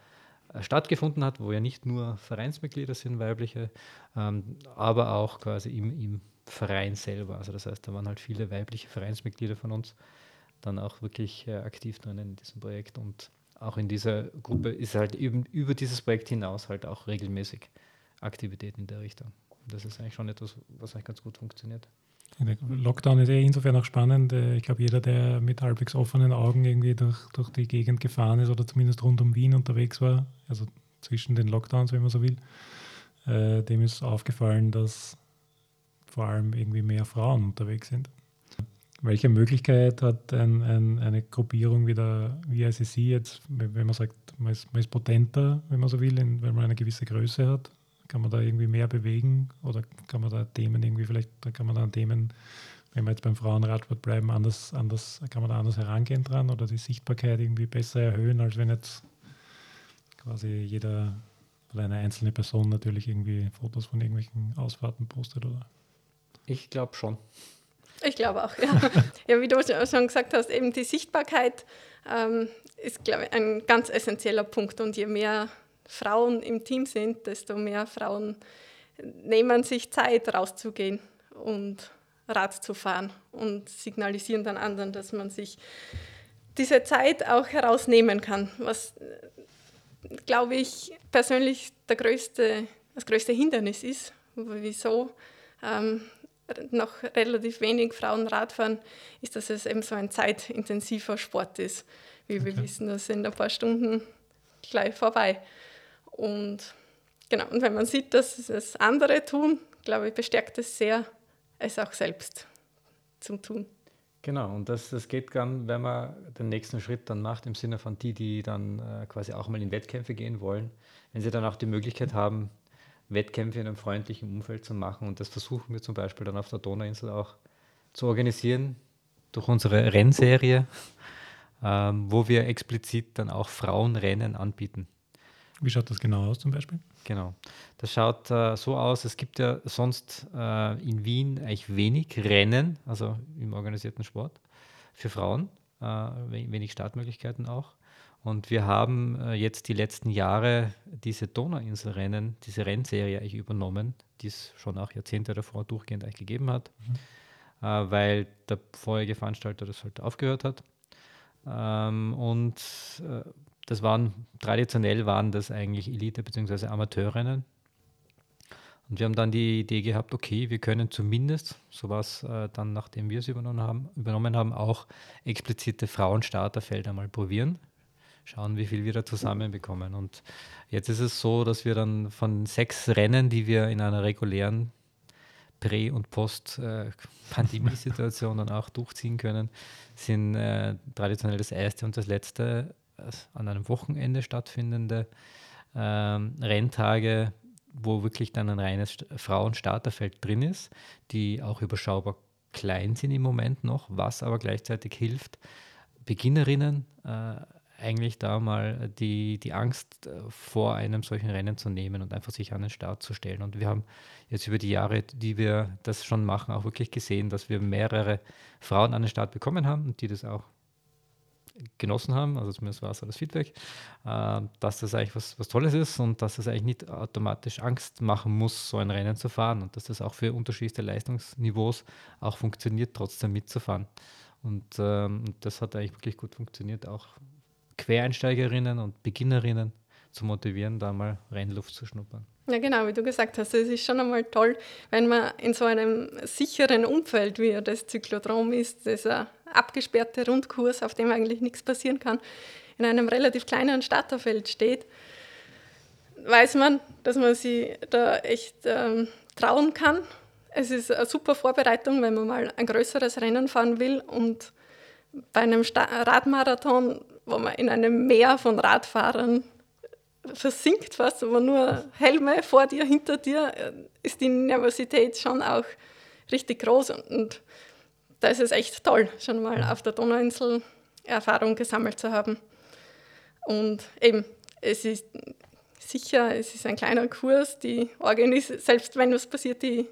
stattgefunden hat, wo ja nicht nur Vereinsmitglieder sind, weibliche, ähm, aber auch quasi im, im Verein selber. Also das heißt, da waren halt viele weibliche Vereinsmitglieder von uns dann auch wirklich äh, aktiv drin in diesem Projekt und auch in dieser Gruppe ist halt eben über dieses Projekt hinaus halt auch regelmäßig Aktivität in der Richtung. Das ist eigentlich schon etwas, was eigentlich ganz gut funktioniert. Lockdown ist eh insofern auch spannend. Äh, ich glaube, jeder, der mit halbwegs offenen Augen irgendwie durch, durch die Gegend gefahren ist oder zumindest rund um Wien unterwegs war, also zwischen den Lockdowns, wenn man so will, äh, dem ist aufgefallen, dass vor allem irgendwie mehr Frauen unterwegs sind. Welche Möglichkeit hat ein, ein, eine Gruppierung wie der VICC jetzt, wenn man sagt, man ist, man ist potenter, wenn man so will, in, wenn man eine gewisse Größe hat? Kann man da irgendwie mehr bewegen oder kann man da Themen irgendwie vielleicht, da kann man da an Themen, wenn wir jetzt beim Frauenradsport bleiben, anders, anders, kann man da anders herangehen dran oder die Sichtbarkeit irgendwie besser erhöhen, als wenn jetzt quasi jeder oder eine einzelne Person natürlich irgendwie Fotos von irgendwelchen Ausfahrten postet oder? Ich glaube schon. Ich glaube auch, ja. *laughs* ja, wie du schon gesagt hast, eben die Sichtbarkeit ähm, ist, glaube ich, ein ganz essentieller Punkt. Und je mehr Frauen im Team sind, desto mehr Frauen nehmen sich Zeit, rauszugehen und Rad zu fahren und signalisieren dann anderen, dass man sich diese Zeit auch herausnehmen kann, was, glaube ich, persönlich der größte, das größte Hindernis ist. Wieso ähm, noch relativ wenig Frauen Radfahren, ist, dass es eben so ein zeitintensiver Sport ist. Wie wir wissen, das sind ein paar Stunden gleich vorbei. Und genau, und wenn man sieht, dass es andere tun, glaube ich, bestärkt es sehr, es auch selbst zum Tun. Genau, und das, das geht dann, wenn man den nächsten Schritt dann macht, im Sinne von die, die dann äh, quasi auch mal in Wettkämpfe gehen wollen, wenn sie dann auch die Möglichkeit haben, Wettkämpfe in einem freundlichen Umfeld zu machen. Und das versuchen wir zum Beispiel dann auf der Donauinsel auch zu organisieren durch unsere Rennserie, *laughs* ähm, wo wir explizit dann auch Frauenrennen anbieten. Wie schaut das genau aus zum Beispiel? Genau. Das schaut äh, so aus, es gibt ja sonst äh, in Wien eigentlich wenig Rennen, also im organisierten Sport, für Frauen, äh, wenig Startmöglichkeiten auch. Und wir haben äh, jetzt die letzten Jahre diese Donauinselrennen, diese Rennserie eigentlich übernommen, die es schon auch Jahrzehnte davor durchgehend eigentlich gegeben hat, mhm. äh, weil der vorherige Veranstalter das halt aufgehört hat. Ähm, und äh, das waren, traditionell waren das eigentlich Elite- bzw. Amateurrennen. Und wir haben dann die Idee gehabt, okay, wir können zumindest, so was äh, dann, nachdem wir es übernommen haben, übernommen haben, auch explizite Frauenstarterfelder mal probieren schauen, wie viel wir da zusammenbekommen. Und jetzt ist es so, dass wir dann von sechs Rennen, die wir in einer regulären Prä- und Post-Pandemie-Situation dann auch durchziehen können, sind äh, traditionell das erste und das letzte an einem Wochenende stattfindende äh, Renntage, wo wirklich dann ein reines Frauen-Starterfeld drin ist, die auch überschaubar klein sind im Moment noch, was aber gleichzeitig hilft, Beginnerinnen äh, eigentlich da mal die, die Angst äh, vor einem solchen Rennen zu nehmen und einfach sich an den Start zu stellen. Und wir haben jetzt über die Jahre, die wir das schon machen, auch wirklich gesehen, dass wir mehrere Frauen an den Start bekommen haben und die das auch genossen haben, also zumindest war es das Feedback, äh, dass das eigentlich was, was Tolles ist und dass es eigentlich nicht automatisch Angst machen muss, so ein Rennen zu fahren und dass das auch für unterschiedliche Leistungsniveaus auch funktioniert, trotzdem mitzufahren. Und ähm, das hat eigentlich wirklich gut funktioniert, auch Quereinsteigerinnen und Beginnerinnen zu motivieren, da mal Rennluft zu schnuppern. Ja, genau, wie du gesagt hast, es ist schon einmal toll, wenn man in so einem sicheren Umfeld, wie das Zyklodrom ist, dieser abgesperrte Rundkurs, auf dem eigentlich nichts passieren kann, in einem relativ kleinen Starterfeld steht, weiß man, dass man sich da echt ähm, trauen kann. Es ist eine super Vorbereitung, wenn man mal ein größeres Rennen fahren will und bei einem Sta Radmarathon, wo man in einem Meer von Radfahrern versinkt fast, aber nur Helme vor dir, hinter dir, äh, ist die Nervosität schon auch richtig groß. Und da ist es echt toll, schon mal auf der Donauinsel Erfahrung gesammelt zu haben. Und eben, es ist sicher, es ist ein kleiner Kurs, die Organis selbst wenn was passiert, die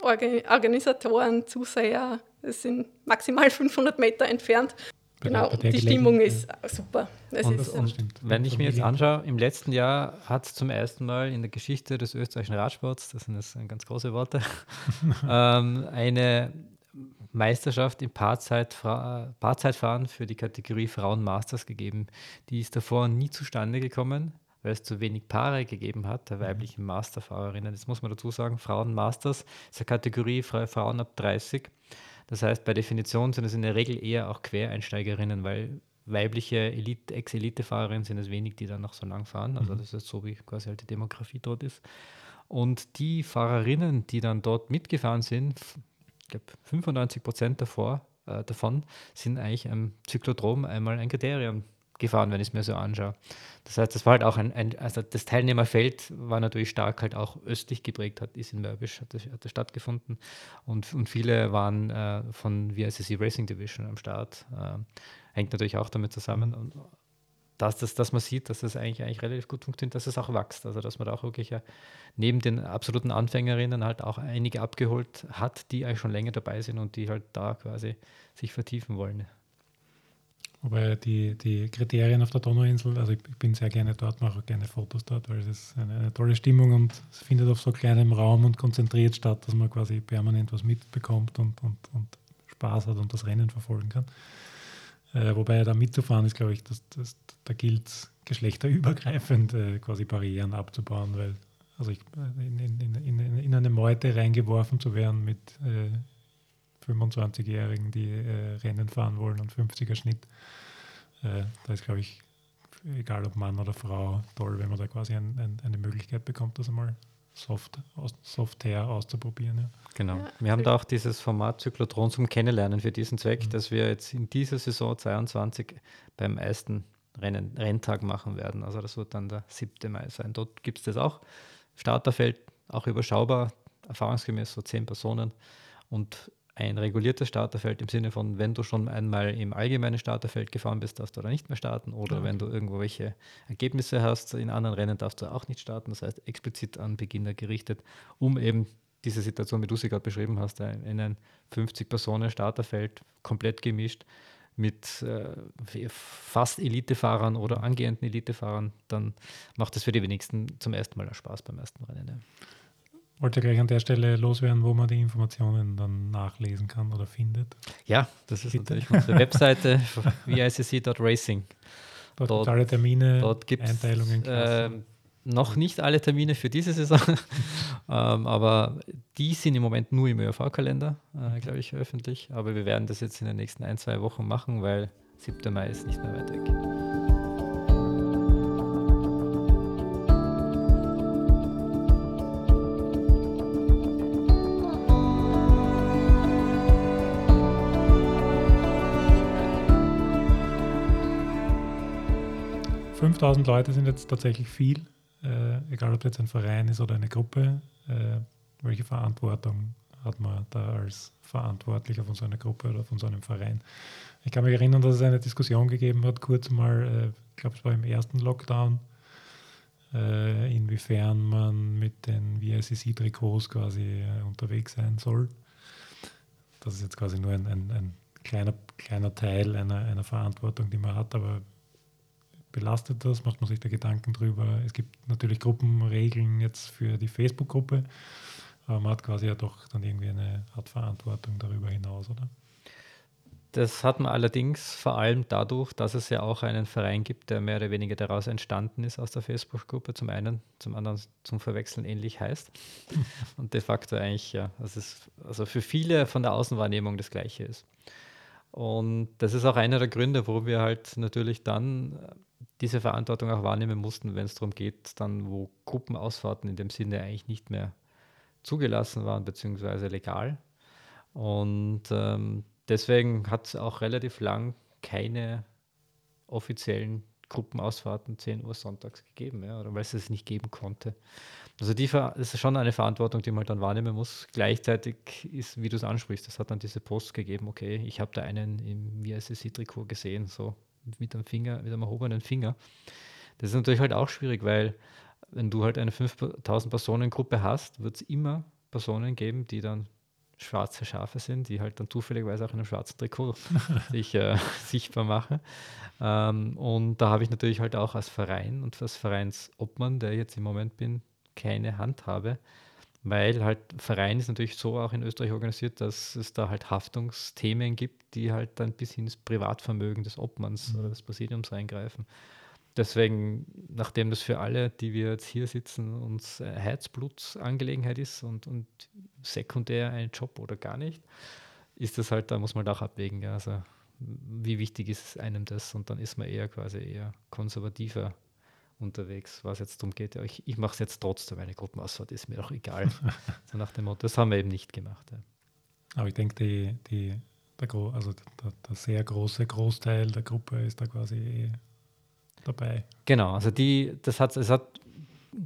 Organisatoren, Zuseher, es sind maximal 500 Meter entfernt. Genau, die Stimmung ist super. Und, ist, und wenn ich mir jetzt anschaue, im letzten Jahr hat es zum ersten Mal in der Geschichte des österreichischen Radsports, das sind jetzt ganz große Worte, *laughs* ähm, eine Meisterschaft im Paarzeit, Paarzeitfahren für die Kategorie Frauen-Masters gegeben. Die ist davor nie zustande gekommen, weil es zu wenig Paare gegeben hat, der mhm. weiblichen Masterfahrerinnen. Das muss man dazu sagen, Frauen-Masters ist eine Kategorie Frauen ab 30. Das heißt, bei Definition sind es in der Regel eher auch Quereinsteigerinnen, weil weibliche Elite, Ex-Elite-Fahrerinnen sind es wenig, die dann noch so lang fahren. Also mhm. das ist so, wie quasi halt die Demografie dort ist. Und die Fahrerinnen, die dann dort mitgefahren sind, ich glaube 95 Prozent davor, äh, davon sind eigentlich am Zyklodrom einmal ein Kriterium gefahren, wenn ich es mir so anschaue. Das heißt, das war halt auch ein, ein, also das Teilnehmerfeld war natürlich stark halt auch östlich geprägt, hat, ist in Mörbisch, hat hat das stattgefunden und, und viele waren äh, von VSSC Racing Division am Start. Äh, hängt natürlich auch damit zusammen. Und dass, das, dass man sieht, dass das eigentlich, eigentlich relativ gut funktioniert, dass es auch wächst. Also dass man da auch wirklich ja neben den absoluten Anfängerinnen halt auch einige abgeholt hat, die eigentlich schon länger dabei sind und die halt da quasi sich vertiefen wollen. Wobei die, die Kriterien auf der Donauinsel, also ich, ich bin sehr gerne dort, mache auch gerne Fotos dort, weil es ist eine, eine, tolle Stimmung und es findet auf so kleinem Raum und konzentriert statt, dass man quasi permanent was mitbekommt und, und, und Spaß hat und das Rennen verfolgen kann. Äh, wobei da mitzufahren ist, glaube ich, dass, dass, da gilt es geschlechterübergreifend äh, quasi Barrieren abzubauen, weil also ich, in, in, in, in, eine Meute reingeworfen zu werden mit äh, 25-Jährigen, die äh, Rennen fahren wollen und 50er Schnitt. Äh, da ist, glaube ich, egal ob Mann oder Frau, toll, wenn man da quasi ein, ein, eine Möglichkeit bekommt, das einmal soft, aus, soft her auszuprobieren. Ja. Genau. Ja, wir haben da auch dieses Format Zyklotron zum Kennenlernen für diesen Zweck, mhm. dass wir jetzt in dieser Saison 22 beim ersten Rennen, Renntag machen werden. Also das wird dann der 7. Mai sein. Dort gibt es das auch. Starterfeld auch überschaubar, erfahrungsgemäß so zehn Personen. Und ein reguliertes Starterfeld im Sinne von, wenn du schon einmal im allgemeinen Starterfeld gefahren bist, darfst du da nicht mehr starten oder okay. wenn du irgendwelche Ergebnisse hast in anderen Rennen, darfst du auch nicht starten. Das heißt, explizit an Beginner gerichtet, um eben diese Situation, wie du sie gerade beschrieben hast, in ein 50-Personen-Starterfeld komplett gemischt mit äh, fast Elitefahrern oder angehenden Elitefahrern, dann macht es für die wenigsten zum ersten Mal Spaß beim ersten Rennen. Ja wollte gleich an der Stelle loswerden, wo man die Informationen dann nachlesen kann oder findet. Ja, das ist Bitte. natürlich unsere Webseite *laughs* vicc.racing. Dort, dort alle Termine, dort gibt's, Einteilungen. Äh, noch nicht alle Termine für diese Saison, *laughs* ähm, aber die sind im Moment nur im ÖRV-Kalender, äh, glaube ich, öffentlich. Aber wir werden das jetzt in den nächsten ein, zwei Wochen machen, weil 7. Mai ist nicht mehr weit weg. 5000 Leute sind jetzt tatsächlich viel, äh, egal ob jetzt ein Verein ist oder eine Gruppe. Äh, welche Verantwortung hat man da als Verantwortlicher von so einer Gruppe oder von so einem Verein? Ich kann mich erinnern, dass es eine Diskussion gegeben hat, kurz mal, äh, ich glaube, es war im ersten Lockdown, äh, inwiefern man mit den VSCC-Trikots quasi äh, unterwegs sein soll. Das ist jetzt quasi nur ein, ein, ein kleiner, kleiner Teil einer, einer Verantwortung, die man hat, aber belastet das? Macht man sich da Gedanken drüber? Es gibt natürlich Gruppenregeln jetzt für die Facebook-Gruppe, aber man hat quasi ja doch dann irgendwie eine Art Verantwortung darüber hinaus, oder? Das hat man allerdings vor allem dadurch, dass es ja auch einen Verein gibt, der mehr oder weniger daraus entstanden ist aus der Facebook-Gruppe. Zum einen, zum anderen zum Verwechseln ähnlich heißt. Und de facto eigentlich, ja, das ist also für viele von der Außenwahrnehmung das Gleiche ist. Und das ist auch einer der Gründe, warum wir halt natürlich dann diese Verantwortung auch wahrnehmen mussten, wenn es darum geht, dann wo Gruppenausfahrten in dem Sinne eigentlich nicht mehr zugelassen waren, beziehungsweise legal. Und ähm, deswegen hat es auch relativ lang keine offiziellen Gruppenausfahrten 10 Uhr sonntags gegeben, ja, oder weil es es nicht geben konnte. Also die das ist schon eine Verantwortung, die man dann wahrnehmen muss. Gleichzeitig ist, wie du es ansprichst, es hat dann diese Post gegeben, okay, ich habe da einen im VSSC-Trikot gesehen, so mit einem Finger, mit einem erhobenen Finger. Das ist natürlich halt auch schwierig, weil wenn du halt eine 5000 Personen Gruppe hast, wird es immer Personen geben, die dann schwarze Schafe sind, die halt dann zufälligerweise auch in einem schwarzen Trikot *laughs* sich äh, sichtbar machen. Ähm, und da habe ich natürlich halt auch als Verein und als Vereinsobmann, der ich jetzt im Moment bin, keine Handhabe, weil halt Verein ist natürlich so auch in Österreich organisiert, dass es da halt Haftungsthemen gibt, die halt dann bis ins Privatvermögen des Obmanns mhm. oder des Präsidiums reingreifen. Deswegen, nachdem das für alle, die wir jetzt hier sitzen, uns Herzblutsangelegenheit ist und, und sekundär ein Job oder gar nicht, ist das halt, da muss man auch abwägen. Ja. Also, wie wichtig ist einem das? Und dann ist man eher quasi eher konservativer unterwegs, was jetzt darum geht. Ja, ich, ich mache es jetzt trotzdem, eine Gruppenausfahrt ist mir doch egal. *laughs* so nach dem Motto, das haben wir eben nicht gemacht. Ja. Aber ich denke, die, die, der, also der, der, sehr große Großteil der Gruppe ist da quasi eh dabei. Genau, also die, das hat, es hat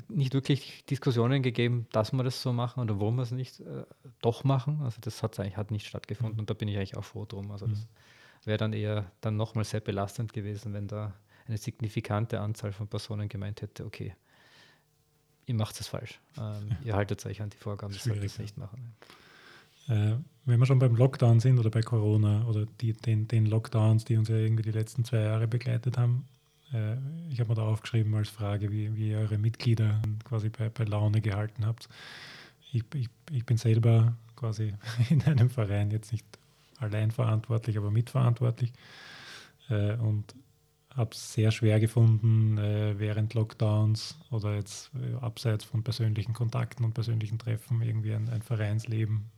nicht wirklich Diskussionen gegeben, dass wir das so machen oder warum wir es nicht äh, doch machen. Also das hat eigentlich hat nicht stattgefunden mhm. und da bin ich eigentlich auch froh drum. Also das mhm. wäre dann eher dann nochmal sehr belastend gewesen, wenn da eine signifikante Anzahl von Personen gemeint hätte, okay, ihr macht es falsch. Ähm, ihr haltet euch an die Vorgaben, das sollt ihr nicht machen. Äh, wenn wir schon beim Lockdown sind oder bei Corona oder die, den, den Lockdowns, die uns ja irgendwie die letzten zwei Jahre begleitet haben, äh, ich habe mir da aufgeschrieben als Frage, wie, wie ihr eure Mitglieder quasi bei, bei Laune gehalten habt. Ich, ich, ich bin selber quasi *laughs* in einem Verein jetzt nicht allein verantwortlich, aber mitverantwortlich. Äh, und habe es sehr schwer gefunden, äh, während Lockdowns oder jetzt äh, abseits von persönlichen Kontakten und persönlichen Treffen irgendwie ein, ein Vereinsleben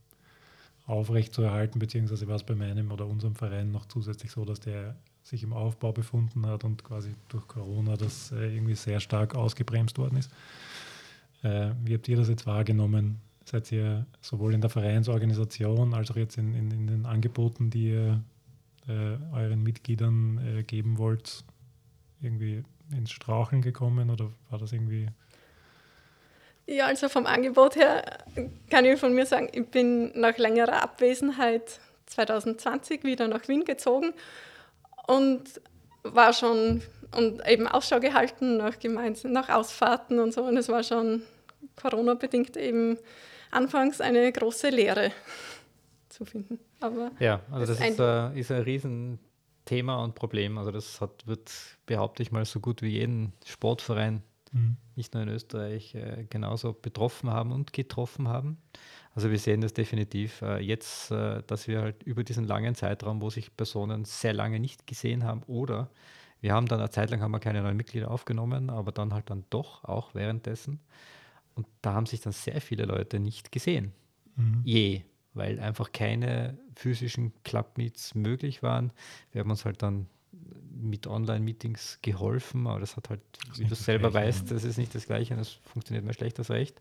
aufrechtzuerhalten, beziehungsweise war es bei meinem oder unserem Verein noch zusätzlich so, dass der sich im Aufbau befunden hat und quasi durch Corona das äh, irgendwie sehr stark ausgebremst worden ist. Äh, wie habt ihr das jetzt wahrgenommen? Seid ihr sowohl in der Vereinsorganisation als auch jetzt in, in, in den Angeboten, die ihr äh, euren Mitgliedern äh, geben wollt, irgendwie ins Straucheln gekommen oder war das irgendwie? Ja, also vom Angebot her kann ich von mir sagen, ich bin nach längerer Abwesenheit 2020 wieder nach Wien gezogen und war schon und eben Ausschau gehalten nach gemeinsam nach Ausfahrten und so und es war schon Corona bedingt eben anfangs eine große Lehre zu finden. Aber ja, also das, das ist, ein, äh, ist ein Riesenthema und Problem. Also das hat, wird, behaupte ich mal, so gut wie jeden Sportverein, mhm. nicht nur in Österreich, äh, genauso betroffen haben und getroffen haben. Also wir sehen das definitiv äh, jetzt, äh, dass wir halt über diesen langen Zeitraum, wo sich Personen sehr lange nicht gesehen haben oder wir haben dann eine Zeit lang haben wir keine neuen Mitglieder aufgenommen, aber dann halt dann doch auch währenddessen. Und da haben sich dann sehr viele Leute nicht gesehen. Mhm. Je weil einfach keine physischen Club-Meets möglich waren. Wir haben uns halt dann mit Online-Meetings geholfen, aber das hat halt, das wie du selber Gleiche, weißt, das ist nicht das Gleiche, das funktioniert mehr schlecht als recht.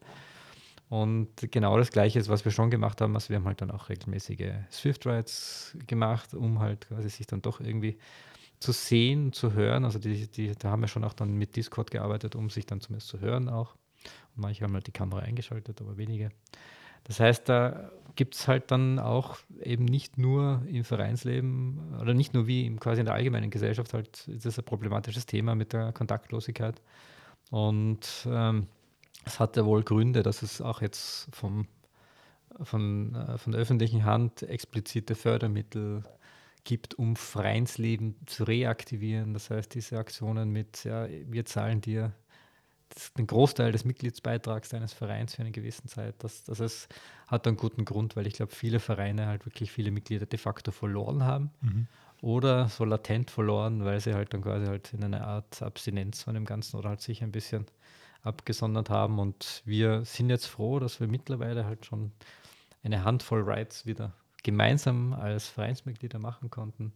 Und genau das Gleiche ist, was wir schon gemacht haben, also wir haben halt dann auch regelmäßige Swift-Rides gemacht, um halt quasi sich dann doch irgendwie zu sehen, zu hören. Also die, die, da haben wir schon auch dann mit Discord gearbeitet, um sich dann zumindest zu hören auch. Und manche haben halt die Kamera eingeschaltet, aber wenige. Das heißt, da gibt es halt dann auch eben nicht nur im Vereinsleben oder nicht nur wie im, quasi in der allgemeinen Gesellschaft halt ist das ein problematisches Thema mit der Kontaktlosigkeit. Und ähm, es hat ja wohl Gründe, dass es auch jetzt vom, von, äh, von der öffentlichen Hand explizite Fördermittel gibt, um Vereinsleben zu reaktivieren. Das heißt, diese Aktionen mit, ja, wir zahlen dir den Großteil des Mitgliedsbeitrags deines Vereins für eine gewisse Zeit. Das, das ist, hat einen guten Grund, weil ich glaube, viele Vereine halt wirklich viele Mitglieder de facto verloren haben mhm. oder so latent verloren, weil sie halt dann quasi halt in einer Art Abstinenz von dem Ganzen oder halt sich ein bisschen abgesondert haben. Und wir sind jetzt froh, dass wir mittlerweile halt schon eine Handvoll Rides wieder gemeinsam als Vereinsmitglieder machen konnten.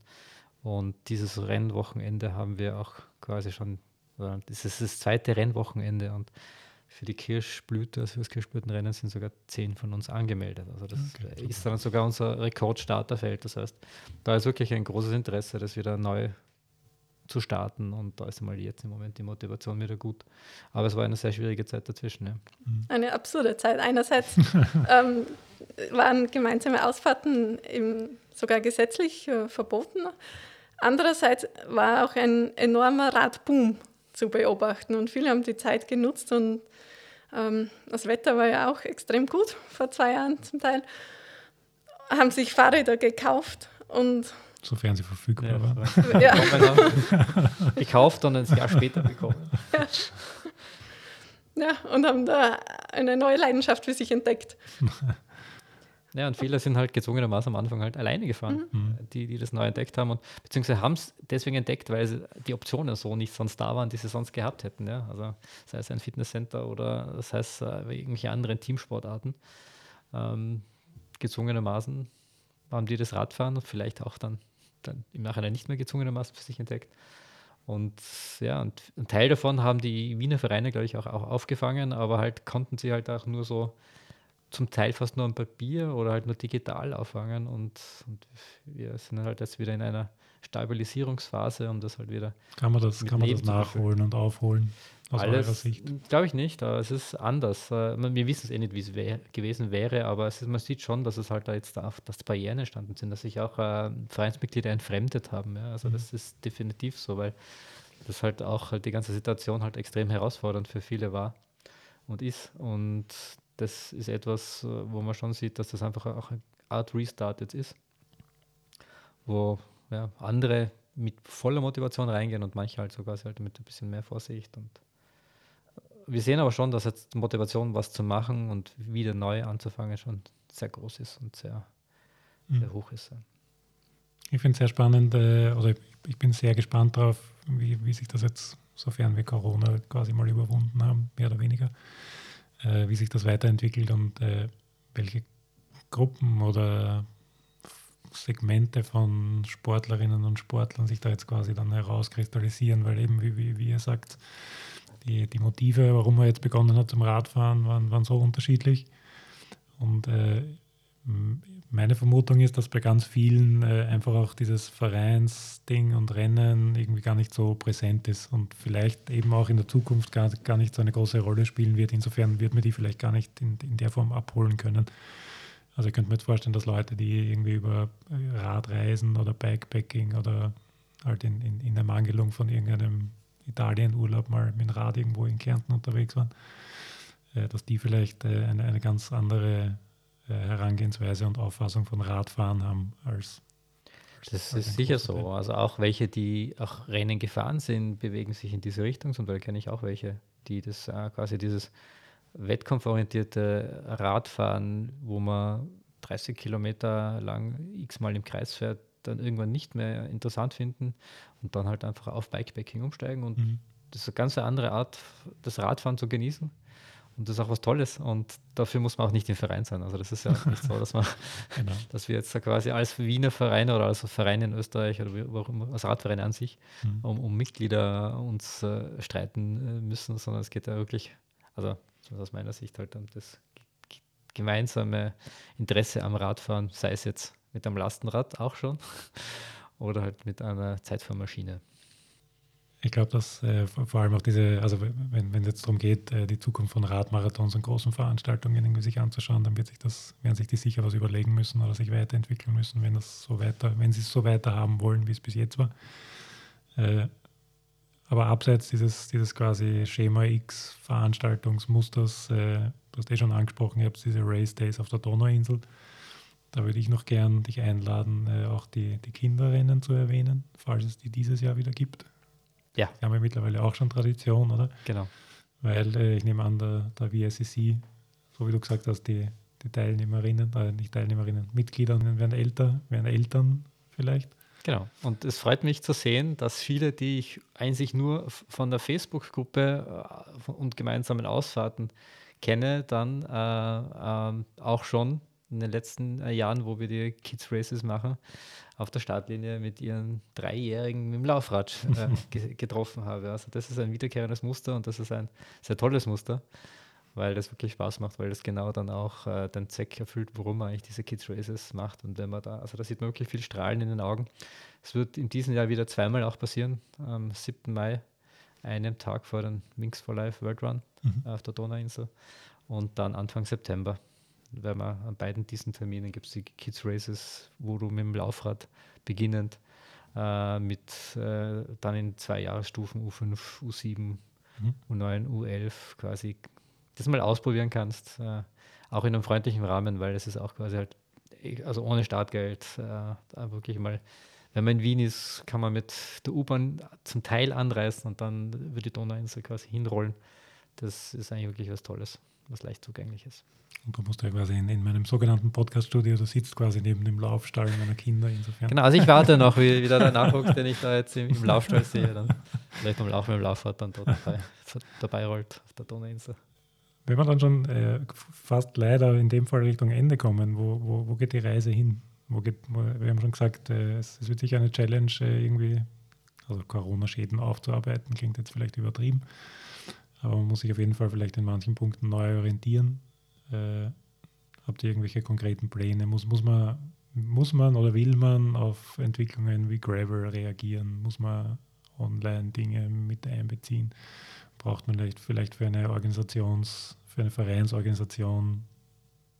Und dieses Rennwochenende haben wir auch quasi schon das ist das zweite Rennwochenende und für die Kirschblüte, also das Kirschblütenrennen, sind sogar zehn von uns angemeldet. Also das okay, ist dann sogar unser Rekordstarterfeld. Das heißt, da ist wirklich ein großes Interesse, das wieder neu zu starten und da ist mal jetzt im Moment die Motivation wieder gut. Aber es war eine sehr schwierige Zeit dazwischen. Ja. Mhm. Eine absurde Zeit. Einerseits *laughs* ähm, waren gemeinsame Ausfahrten sogar gesetzlich äh, verboten. Andererseits war auch ein enormer Radboom zu beobachten. Und viele haben die Zeit genutzt und ähm, das Wetter war ja auch extrem gut *laughs* vor zwei Jahren zum Teil. Haben sich Fahrräder gekauft und sofern sie verfügbar ja, waren. Ja. Gekauft und ein Jahr *laughs* später bekommen. Ja. ja, und haben da eine neue Leidenschaft für sich entdeckt. *laughs* Ja, und viele sind halt gezwungenermaßen am Anfang halt alleine gefahren, mhm. mhm. die, die das neu entdeckt haben und beziehungsweise haben es deswegen entdeckt, weil die Optionen so nicht sonst da waren, die sie sonst gehabt hätten. Ja? Also sei es ein Fitnesscenter oder das heißt äh, irgendwelche anderen Teamsportarten. Ähm, gezwungenermaßen haben die das Radfahren und vielleicht auch dann, dann im Nachhinein nicht mehr gezwungenermaßen für sich entdeckt. Und ja, und ein Teil davon haben die Wiener Vereine, glaube ich, auch, auch aufgefangen, aber halt konnten sie halt auch nur so zum Teil fast nur am Papier oder halt nur digital auffangen und, und wir sind halt jetzt wieder in einer Stabilisierungsphase, um das halt wieder. Kann man das, kann man das nachholen und aufholen? Aus Alles, eurer Sicht? Glaube ich nicht, aber es ist anders. Äh, wir wissen es eh nicht, wie es wär, gewesen wäre, aber ist, man sieht schon, dass es halt da jetzt da, dass Barrieren entstanden sind, dass sich auch äh, Vereinsmitglieder entfremdet haben. Ja? Also mhm. das ist definitiv so, weil das halt auch halt die ganze Situation halt extrem herausfordernd für viele war und ist. Und das ist etwas, äh, wo man schon sieht, dass das einfach auch eine Art Restart jetzt ist, wo ja, andere mit voller Motivation reingehen und manche halt sogar halt mit ein bisschen mehr Vorsicht. Und äh, wir sehen aber schon, dass jetzt die Motivation, was zu machen und wieder neu anzufangen, schon sehr groß ist und sehr, mhm. sehr hoch ist. Ich finde es sehr spannend, äh, oder ich bin sehr gespannt darauf, wie, wie sich das jetzt, sofern wir Corona quasi mal überwunden haben, mehr oder weniger, äh, wie sich das weiterentwickelt und äh, welche Gruppen oder Segmente von Sportlerinnen und Sportlern sich da jetzt quasi dann herauskristallisieren, weil eben, wie, wie, wie ihr sagt, die, die Motive, warum er jetzt begonnen hat zum Radfahren, waren, waren so unterschiedlich. Und äh, meine Vermutung ist, dass bei ganz vielen äh, einfach auch dieses Vereinsding und Rennen irgendwie gar nicht so präsent ist und vielleicht eben auch in der Zukunft gar, gar nicht so eine große Rolle spielen wird. Insofern wird man die vielleicht gar nicht in, in der Form abholen können. Also ich könnte mir jetzt vorstellen, dass Leute, die irgendwie über äh, Radreisen oder Bikepacking oder halt in, in, in der Mangelung von irgendeinem Italienurlaub mal mit dem Rad irgendwo in Kärnten unterwegs waren, äh, dass die vielleicht äh, eine, eine ganz andere Herangehensweise und Auffassung von Radfahren haben als. als das als ist sicher so. Also auch welche, die auch Rennen gefahren sind, bewegen sich in diese Richtung. Zum Beispiel kenne ich auch welche, die das äh, quasi dieses wettkampforientierte Radfahren, wo man 30 Kilometer lang x-mal im Kreis fährt, dann irgendwann nicht mehr interessant finden und dann halt einfach auf Bikepacking umsteigen und mhm. das ist eine ganz andere Art, das Radfahren zu genießen. Und das ist auch was Tolles und dafür muss man auch nicht im Verein sein. Also das ist ja nicht so, dass, man, *laughs* genau. *laughs* dass wir jetzt quasi als Wiener Verein oder als Verein in Österreich oder wo auch immer, als Radverein an sich, mhm. um, um, Mitglieder uns äh, streiten äh, müssen, sondern es geht ja wirklich, also aus meiner Sicht halt um das gemeinsame Interesse am Radfahren, sei es jetzt mit einem Lastenrad auch schon *laughs* oder halt mit einer Zeitfahrmaschine. Ich glaube, dass äh, vor allem auch diese, also wenn, es jetzt darum geht, äh, die Zukunft von Radmarathons und großen Veranstaltungen irgendwie sich anzuschauen, dann wird sich das, werden sich die sicher was überlegen müssen oder sich weiterentwickeln müssen, wenn das so weiter, wenn sie es so weiter haben wollen, wie es bis jetzt war. Äh, aber abseits dieses, dieses quasi Schema X Veranstaltungsmusters, äh, du hast eh schon angesprochen, ihr habt diese Race Days auf der Donauinsel. Da würde ich noch gern dich einladen, äh, auch die, die Kinderrennen zu erwähnen, falls es die dieses Jahr wieder gibt. Ja. Die haben wir mittlerweile auch schon Tradition, oder? Genau. Weil äh, ich nehme an, der, der VSCC, so wie du gesagt hast, die, die Teilnehmerinnen, äh, nicht Teilnehmerinnen, Mitglieder werden älter, werden Eltern vielleicht. Genau. Und es freut mich zu sehen, dass viele, die ich eigentlich nur von der Facebook-Gruppe äh, und gemeinsamen Ausfahrten kenne, dann äh, äh, auch schon in den letzten äh, Jahren, wo wir die Kids Races machen, auf der Startlinie mit ihren Dreijährigen dem Laufrad äh, *laughs* getroffen habe. Also das ist ein wiederkehrendes Muster und das ist ein sehr tolles Muster, weil das wirklich Spaß macht, weil das genau dann auch äh, den Zweck erfüllt, warum man eigentlich diese Kids Races macht. Und wenn man da, also da sieht man wirklich viel Strahlen in den Augen. Es wird in diesem Jahr wieder zweimal auch passieren, am 7. Mai, einem Tag vor dem Minx for Life World Run mhm. auf der Donauinsel und dann Anfang September weil man an beiden diesen Terminen gibt es die Kids Races, wo du mit dem Laufrad beginnend äh, mit äh, dann in zwei Jahresstufen U5, U7, mhm. U9, U11 quasi das mal ausprobieren kannst, äh, auch in einem freundlichen Rahmen, weil es ist auch quasi halt, also ohne Startgeld, äh, wirklich mal wenn man in Wien ist, kann man mit der U-Bahn zum Teil anreisen und dann wird die Donauinsel quasi hinrollen. Das ist eigentlich wirklich was Tolles, was leicht zugänglich ist. Und du musst ja quasi in, in meinem sogenannten Podcast-Studio, du sitzt quasi neben dem Laufstall meiner Kinder insofern. Genau, also ich warte noch, wie wieder der Nachwuchs, den ich da jetzt im, im Laufstall sehe, dann vielleicht beim Laufen mit dem Laufrad dann dort dabei, dabei rollt auf der Donauinsel. Wenn wir dann schon äh, fast leider in dem Fall Richtung Ende kommen, wo, wo, wo geht die Reise hin? Wo geht, wo, wir haben schon gesagt, äh, es, es, wird sicher eine Challenge äh, irgendwie, also Corona-Schäden aufzuarbeiten, klingt jetzt vielleicht übertrieben, aber man muss sich auf jeden Fall vielleicht in manchen Punkten neu orientieren. Äh, habt ihr irgendwelche konkreten Pläne? Muss, muss, man, muss man oder will man auf Entwicklungen wie Gravel reagieren? Muss man Online-Dinge mit einbeziehen? Braucht man vielleicht, vielleicht für eine Organisations-, für eine Vereinsorganisation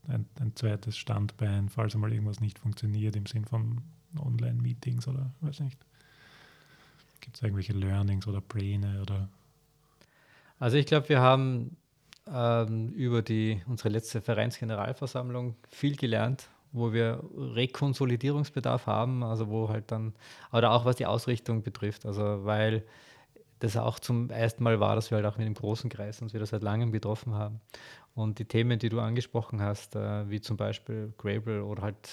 ein, ein zweites Standbein, falls einmal irgendwas nicht funktioniert im Sinn von Online-Meetings oder weiß nicht? Gibt es irgendwelche Learnings oder Pläne oder? Also ich glaube, wir haben ähm, über die, unsere letzte Vereinsgeneralversammlung viel gelernt, wo wir Rekonsolidierungsbedarf haben, also wo halt dann, oder auch was die Ausrichtung betrifft, also weil das auch zum ersten Mal war, dass wir halt auch mit dem großen Kreis uns wieder seit langem getroffen haben. Und die Themen, die du angesprochen hast, äh, wie zum Beispiel Gravel oder halt,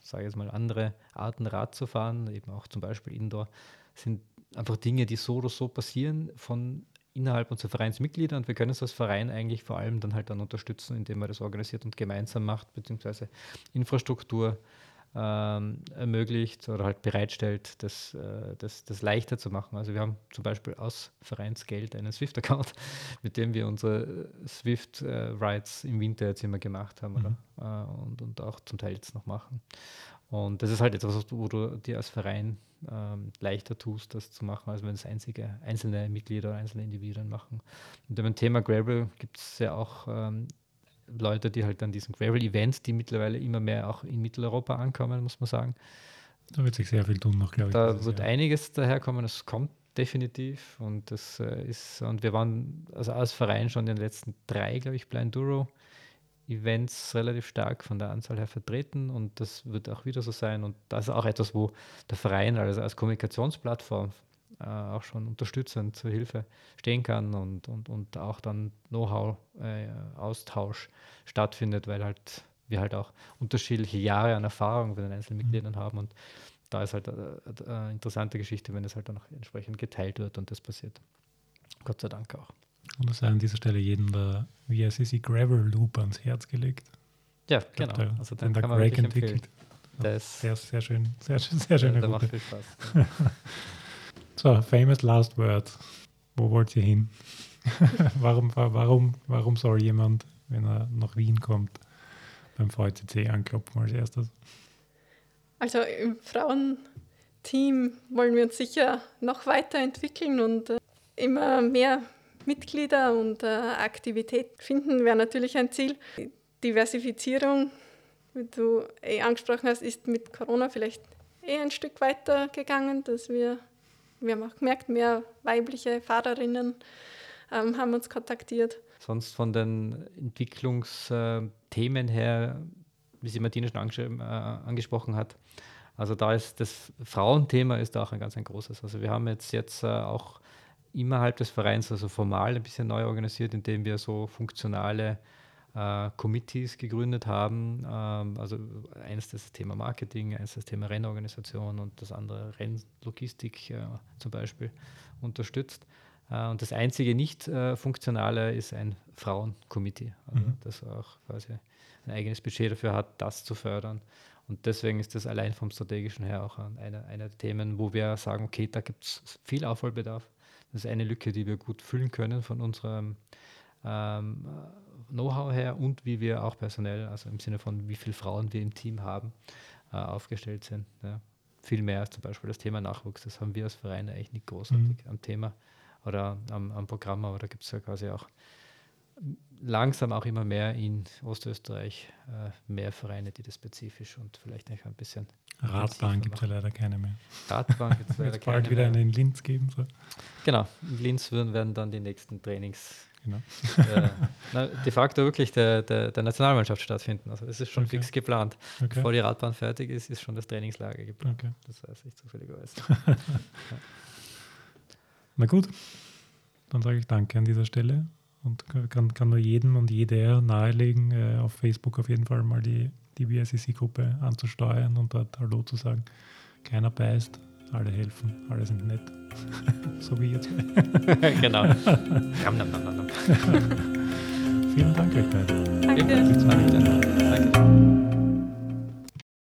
sage ich jetzt mal, andere Arten Rad zu fahren, eben auch zum Beispiel Indoor, sind einfach Dinge, die so oder so passieren von innerhalb unserer Vereinsmitglieder und wir können es als Verein eigentlich vor allem dann halt dann unterstützen, indem man das organisiert und gemeinsam macht, beziehungsweise Infrastruktur ähm, ermöglicht oder halt bereitstellt, das, äh, das, das leichter zu machen. Also wir haben zum Beispiel aus Vereinsgeld einen Swift-Account, *laughs* mit dem wir unsere Swift-Rides äh, im Winter jetzt immer gemacht haben mhm. oder, äh, und, und auch zum Teil jetzt noch machen. Und das ist halt etwas, wo du dir als Verein ähm, leichter tust, das zu machen, als wenn es einzige, einzelne Mitglieder oder einzelne Individuen machen. Und beim Thema Gravel gibt es ja auch ähm, Leute, die halt an diesen Gravel-Events, die mittlerweile immer mehr auch in Mitteleuropa ankommen, muss man sagen. Da wird sich sehr viel tun noch, glaube ich. Da wird Jahr. einiges daherkommen, es kommt definitiv und das äh, ist, und wir waren also als Verein schon in den letzten drei, glaube ich, Blind Duro Events relativ stark von der Anzahl her vertreten und das wird auch wieder so sein. Und das ist auch etwas, wo der Verein also als Kommunikationsplattform äh, auch schon unterstützend zur Hilfe stehen kann und, und, und auch dann Know-how-Austausch äh, stattfindet, weil halt wir halt auch unterschiedliche Jahre an Erfahrung bei den einzelnen mhm. Mitgliedern haben und da ist halt eine, äh, eine interessante Geschichte, wenn es halt dann auch entsprechend geteilt wird und das passiert. Gott sei Dank auch. Und das sei an dieser Stelle jedem der VSCC Gravel Loop ans Herz gelegt. Ja, genau. Der, also den kann man Greg entwickelt. Das sehr, sehr schön. Sehr, schön, sehr schöne ja, macht viel Spaß. *laughs* so, famous last words. Wo wollt ihr hin? *laughs* warum, warum, warum soll jemand, wenn er nach Wien kommt, beim VCC anklopfen als erstes? Also im Frauenteam wollen wir uns sicher noch weiterentwickeln und äh, immer mehr Mitglieder und äh, Aktivität finden, wäre natürlich ein Ziel. Diversifizierung, wie du eh angesprochen hast, ist mit Corona vielleicht eh ein Stück weiter gegangen, dass wir, wir haben auch gemerkt, mehr weibliche Fahrerinnen ähm, haben uns kontaktiert. Sonst von den Entwicklungsthemen her wie sie Martine schon anges äh, angesprochen hat. Also da ist das Frauenthema ist da auch ein ganz ein großes. Also wir haben jetzt jetzt äh, auch innerhalb des Vereins, also formal ein bisschen neu organisiert, indem wir so funktionale äh, Committees gegründet haben. Ähm, also eines das Thema Marketing, eines das Thema Rennorganisation und das andere Rennlogistik äh, zum Beispiel unterstützt. Äh, und das einzige nicht äh, funktionale ist ein Frauenkomitee, also mhm. das auch quasi ein eigenes Budget dafür hat, das zu fördern. Und deswegen ist das allein vom strategischen her auch einer eine der Themen, wo wir sagen, okay, da gibt es viel Aufholbedarf. Das ist eine Lücke, die wir gut füllen können von unserem ähm, Know-how her und wie wir auch personell, also im Sinne von wie viele Frauen wir im Team haben, äh, aufgestellt sind. Ja. Viel mehr als zum Beispiel das Thema Nachwuchs. Das haben wir als Verein eigentlich nicht großartig mhm. am Thema oder am, am Programm, aber da gibt es ja quasi auch langsam auch immer mehr in Ostösterreich äh, mehr Vereine, die das spezifisch und vielleicht ein bisschen. Radbahn gibt es ja leider keine mehr. Radbahn gibt es *laughs* leider keine bald wieder mehr. eine in Linz geben. So. Genau, in Linz würden, werden dann die nächsten Trainings genau. äh, na, de facto wirklich der, der, der, Nationalmannschaft stattfinden. Also es ist schon okay. fix geplant. Okay. Bevor die Radbahn fertig ist, ist schon das Trainingslager geplant. Okay. Das weiß ich zufälligerweise. *laughs* ja. Na gut, dann sage ich danke an dieser Stelle und kann, kann nur jedem und jeder nahelegen, äh, auf Facebook auf jeden Fall mal die, die BSEC-Gruppe anzusteuern und dort Hallo zu sagen. Keiner beißt, alle helfen, alle sind nett. *laughs* so wie jetzt. *laughs* genau. *laughs* Vielen Dank euch beiden. Danke. Danke.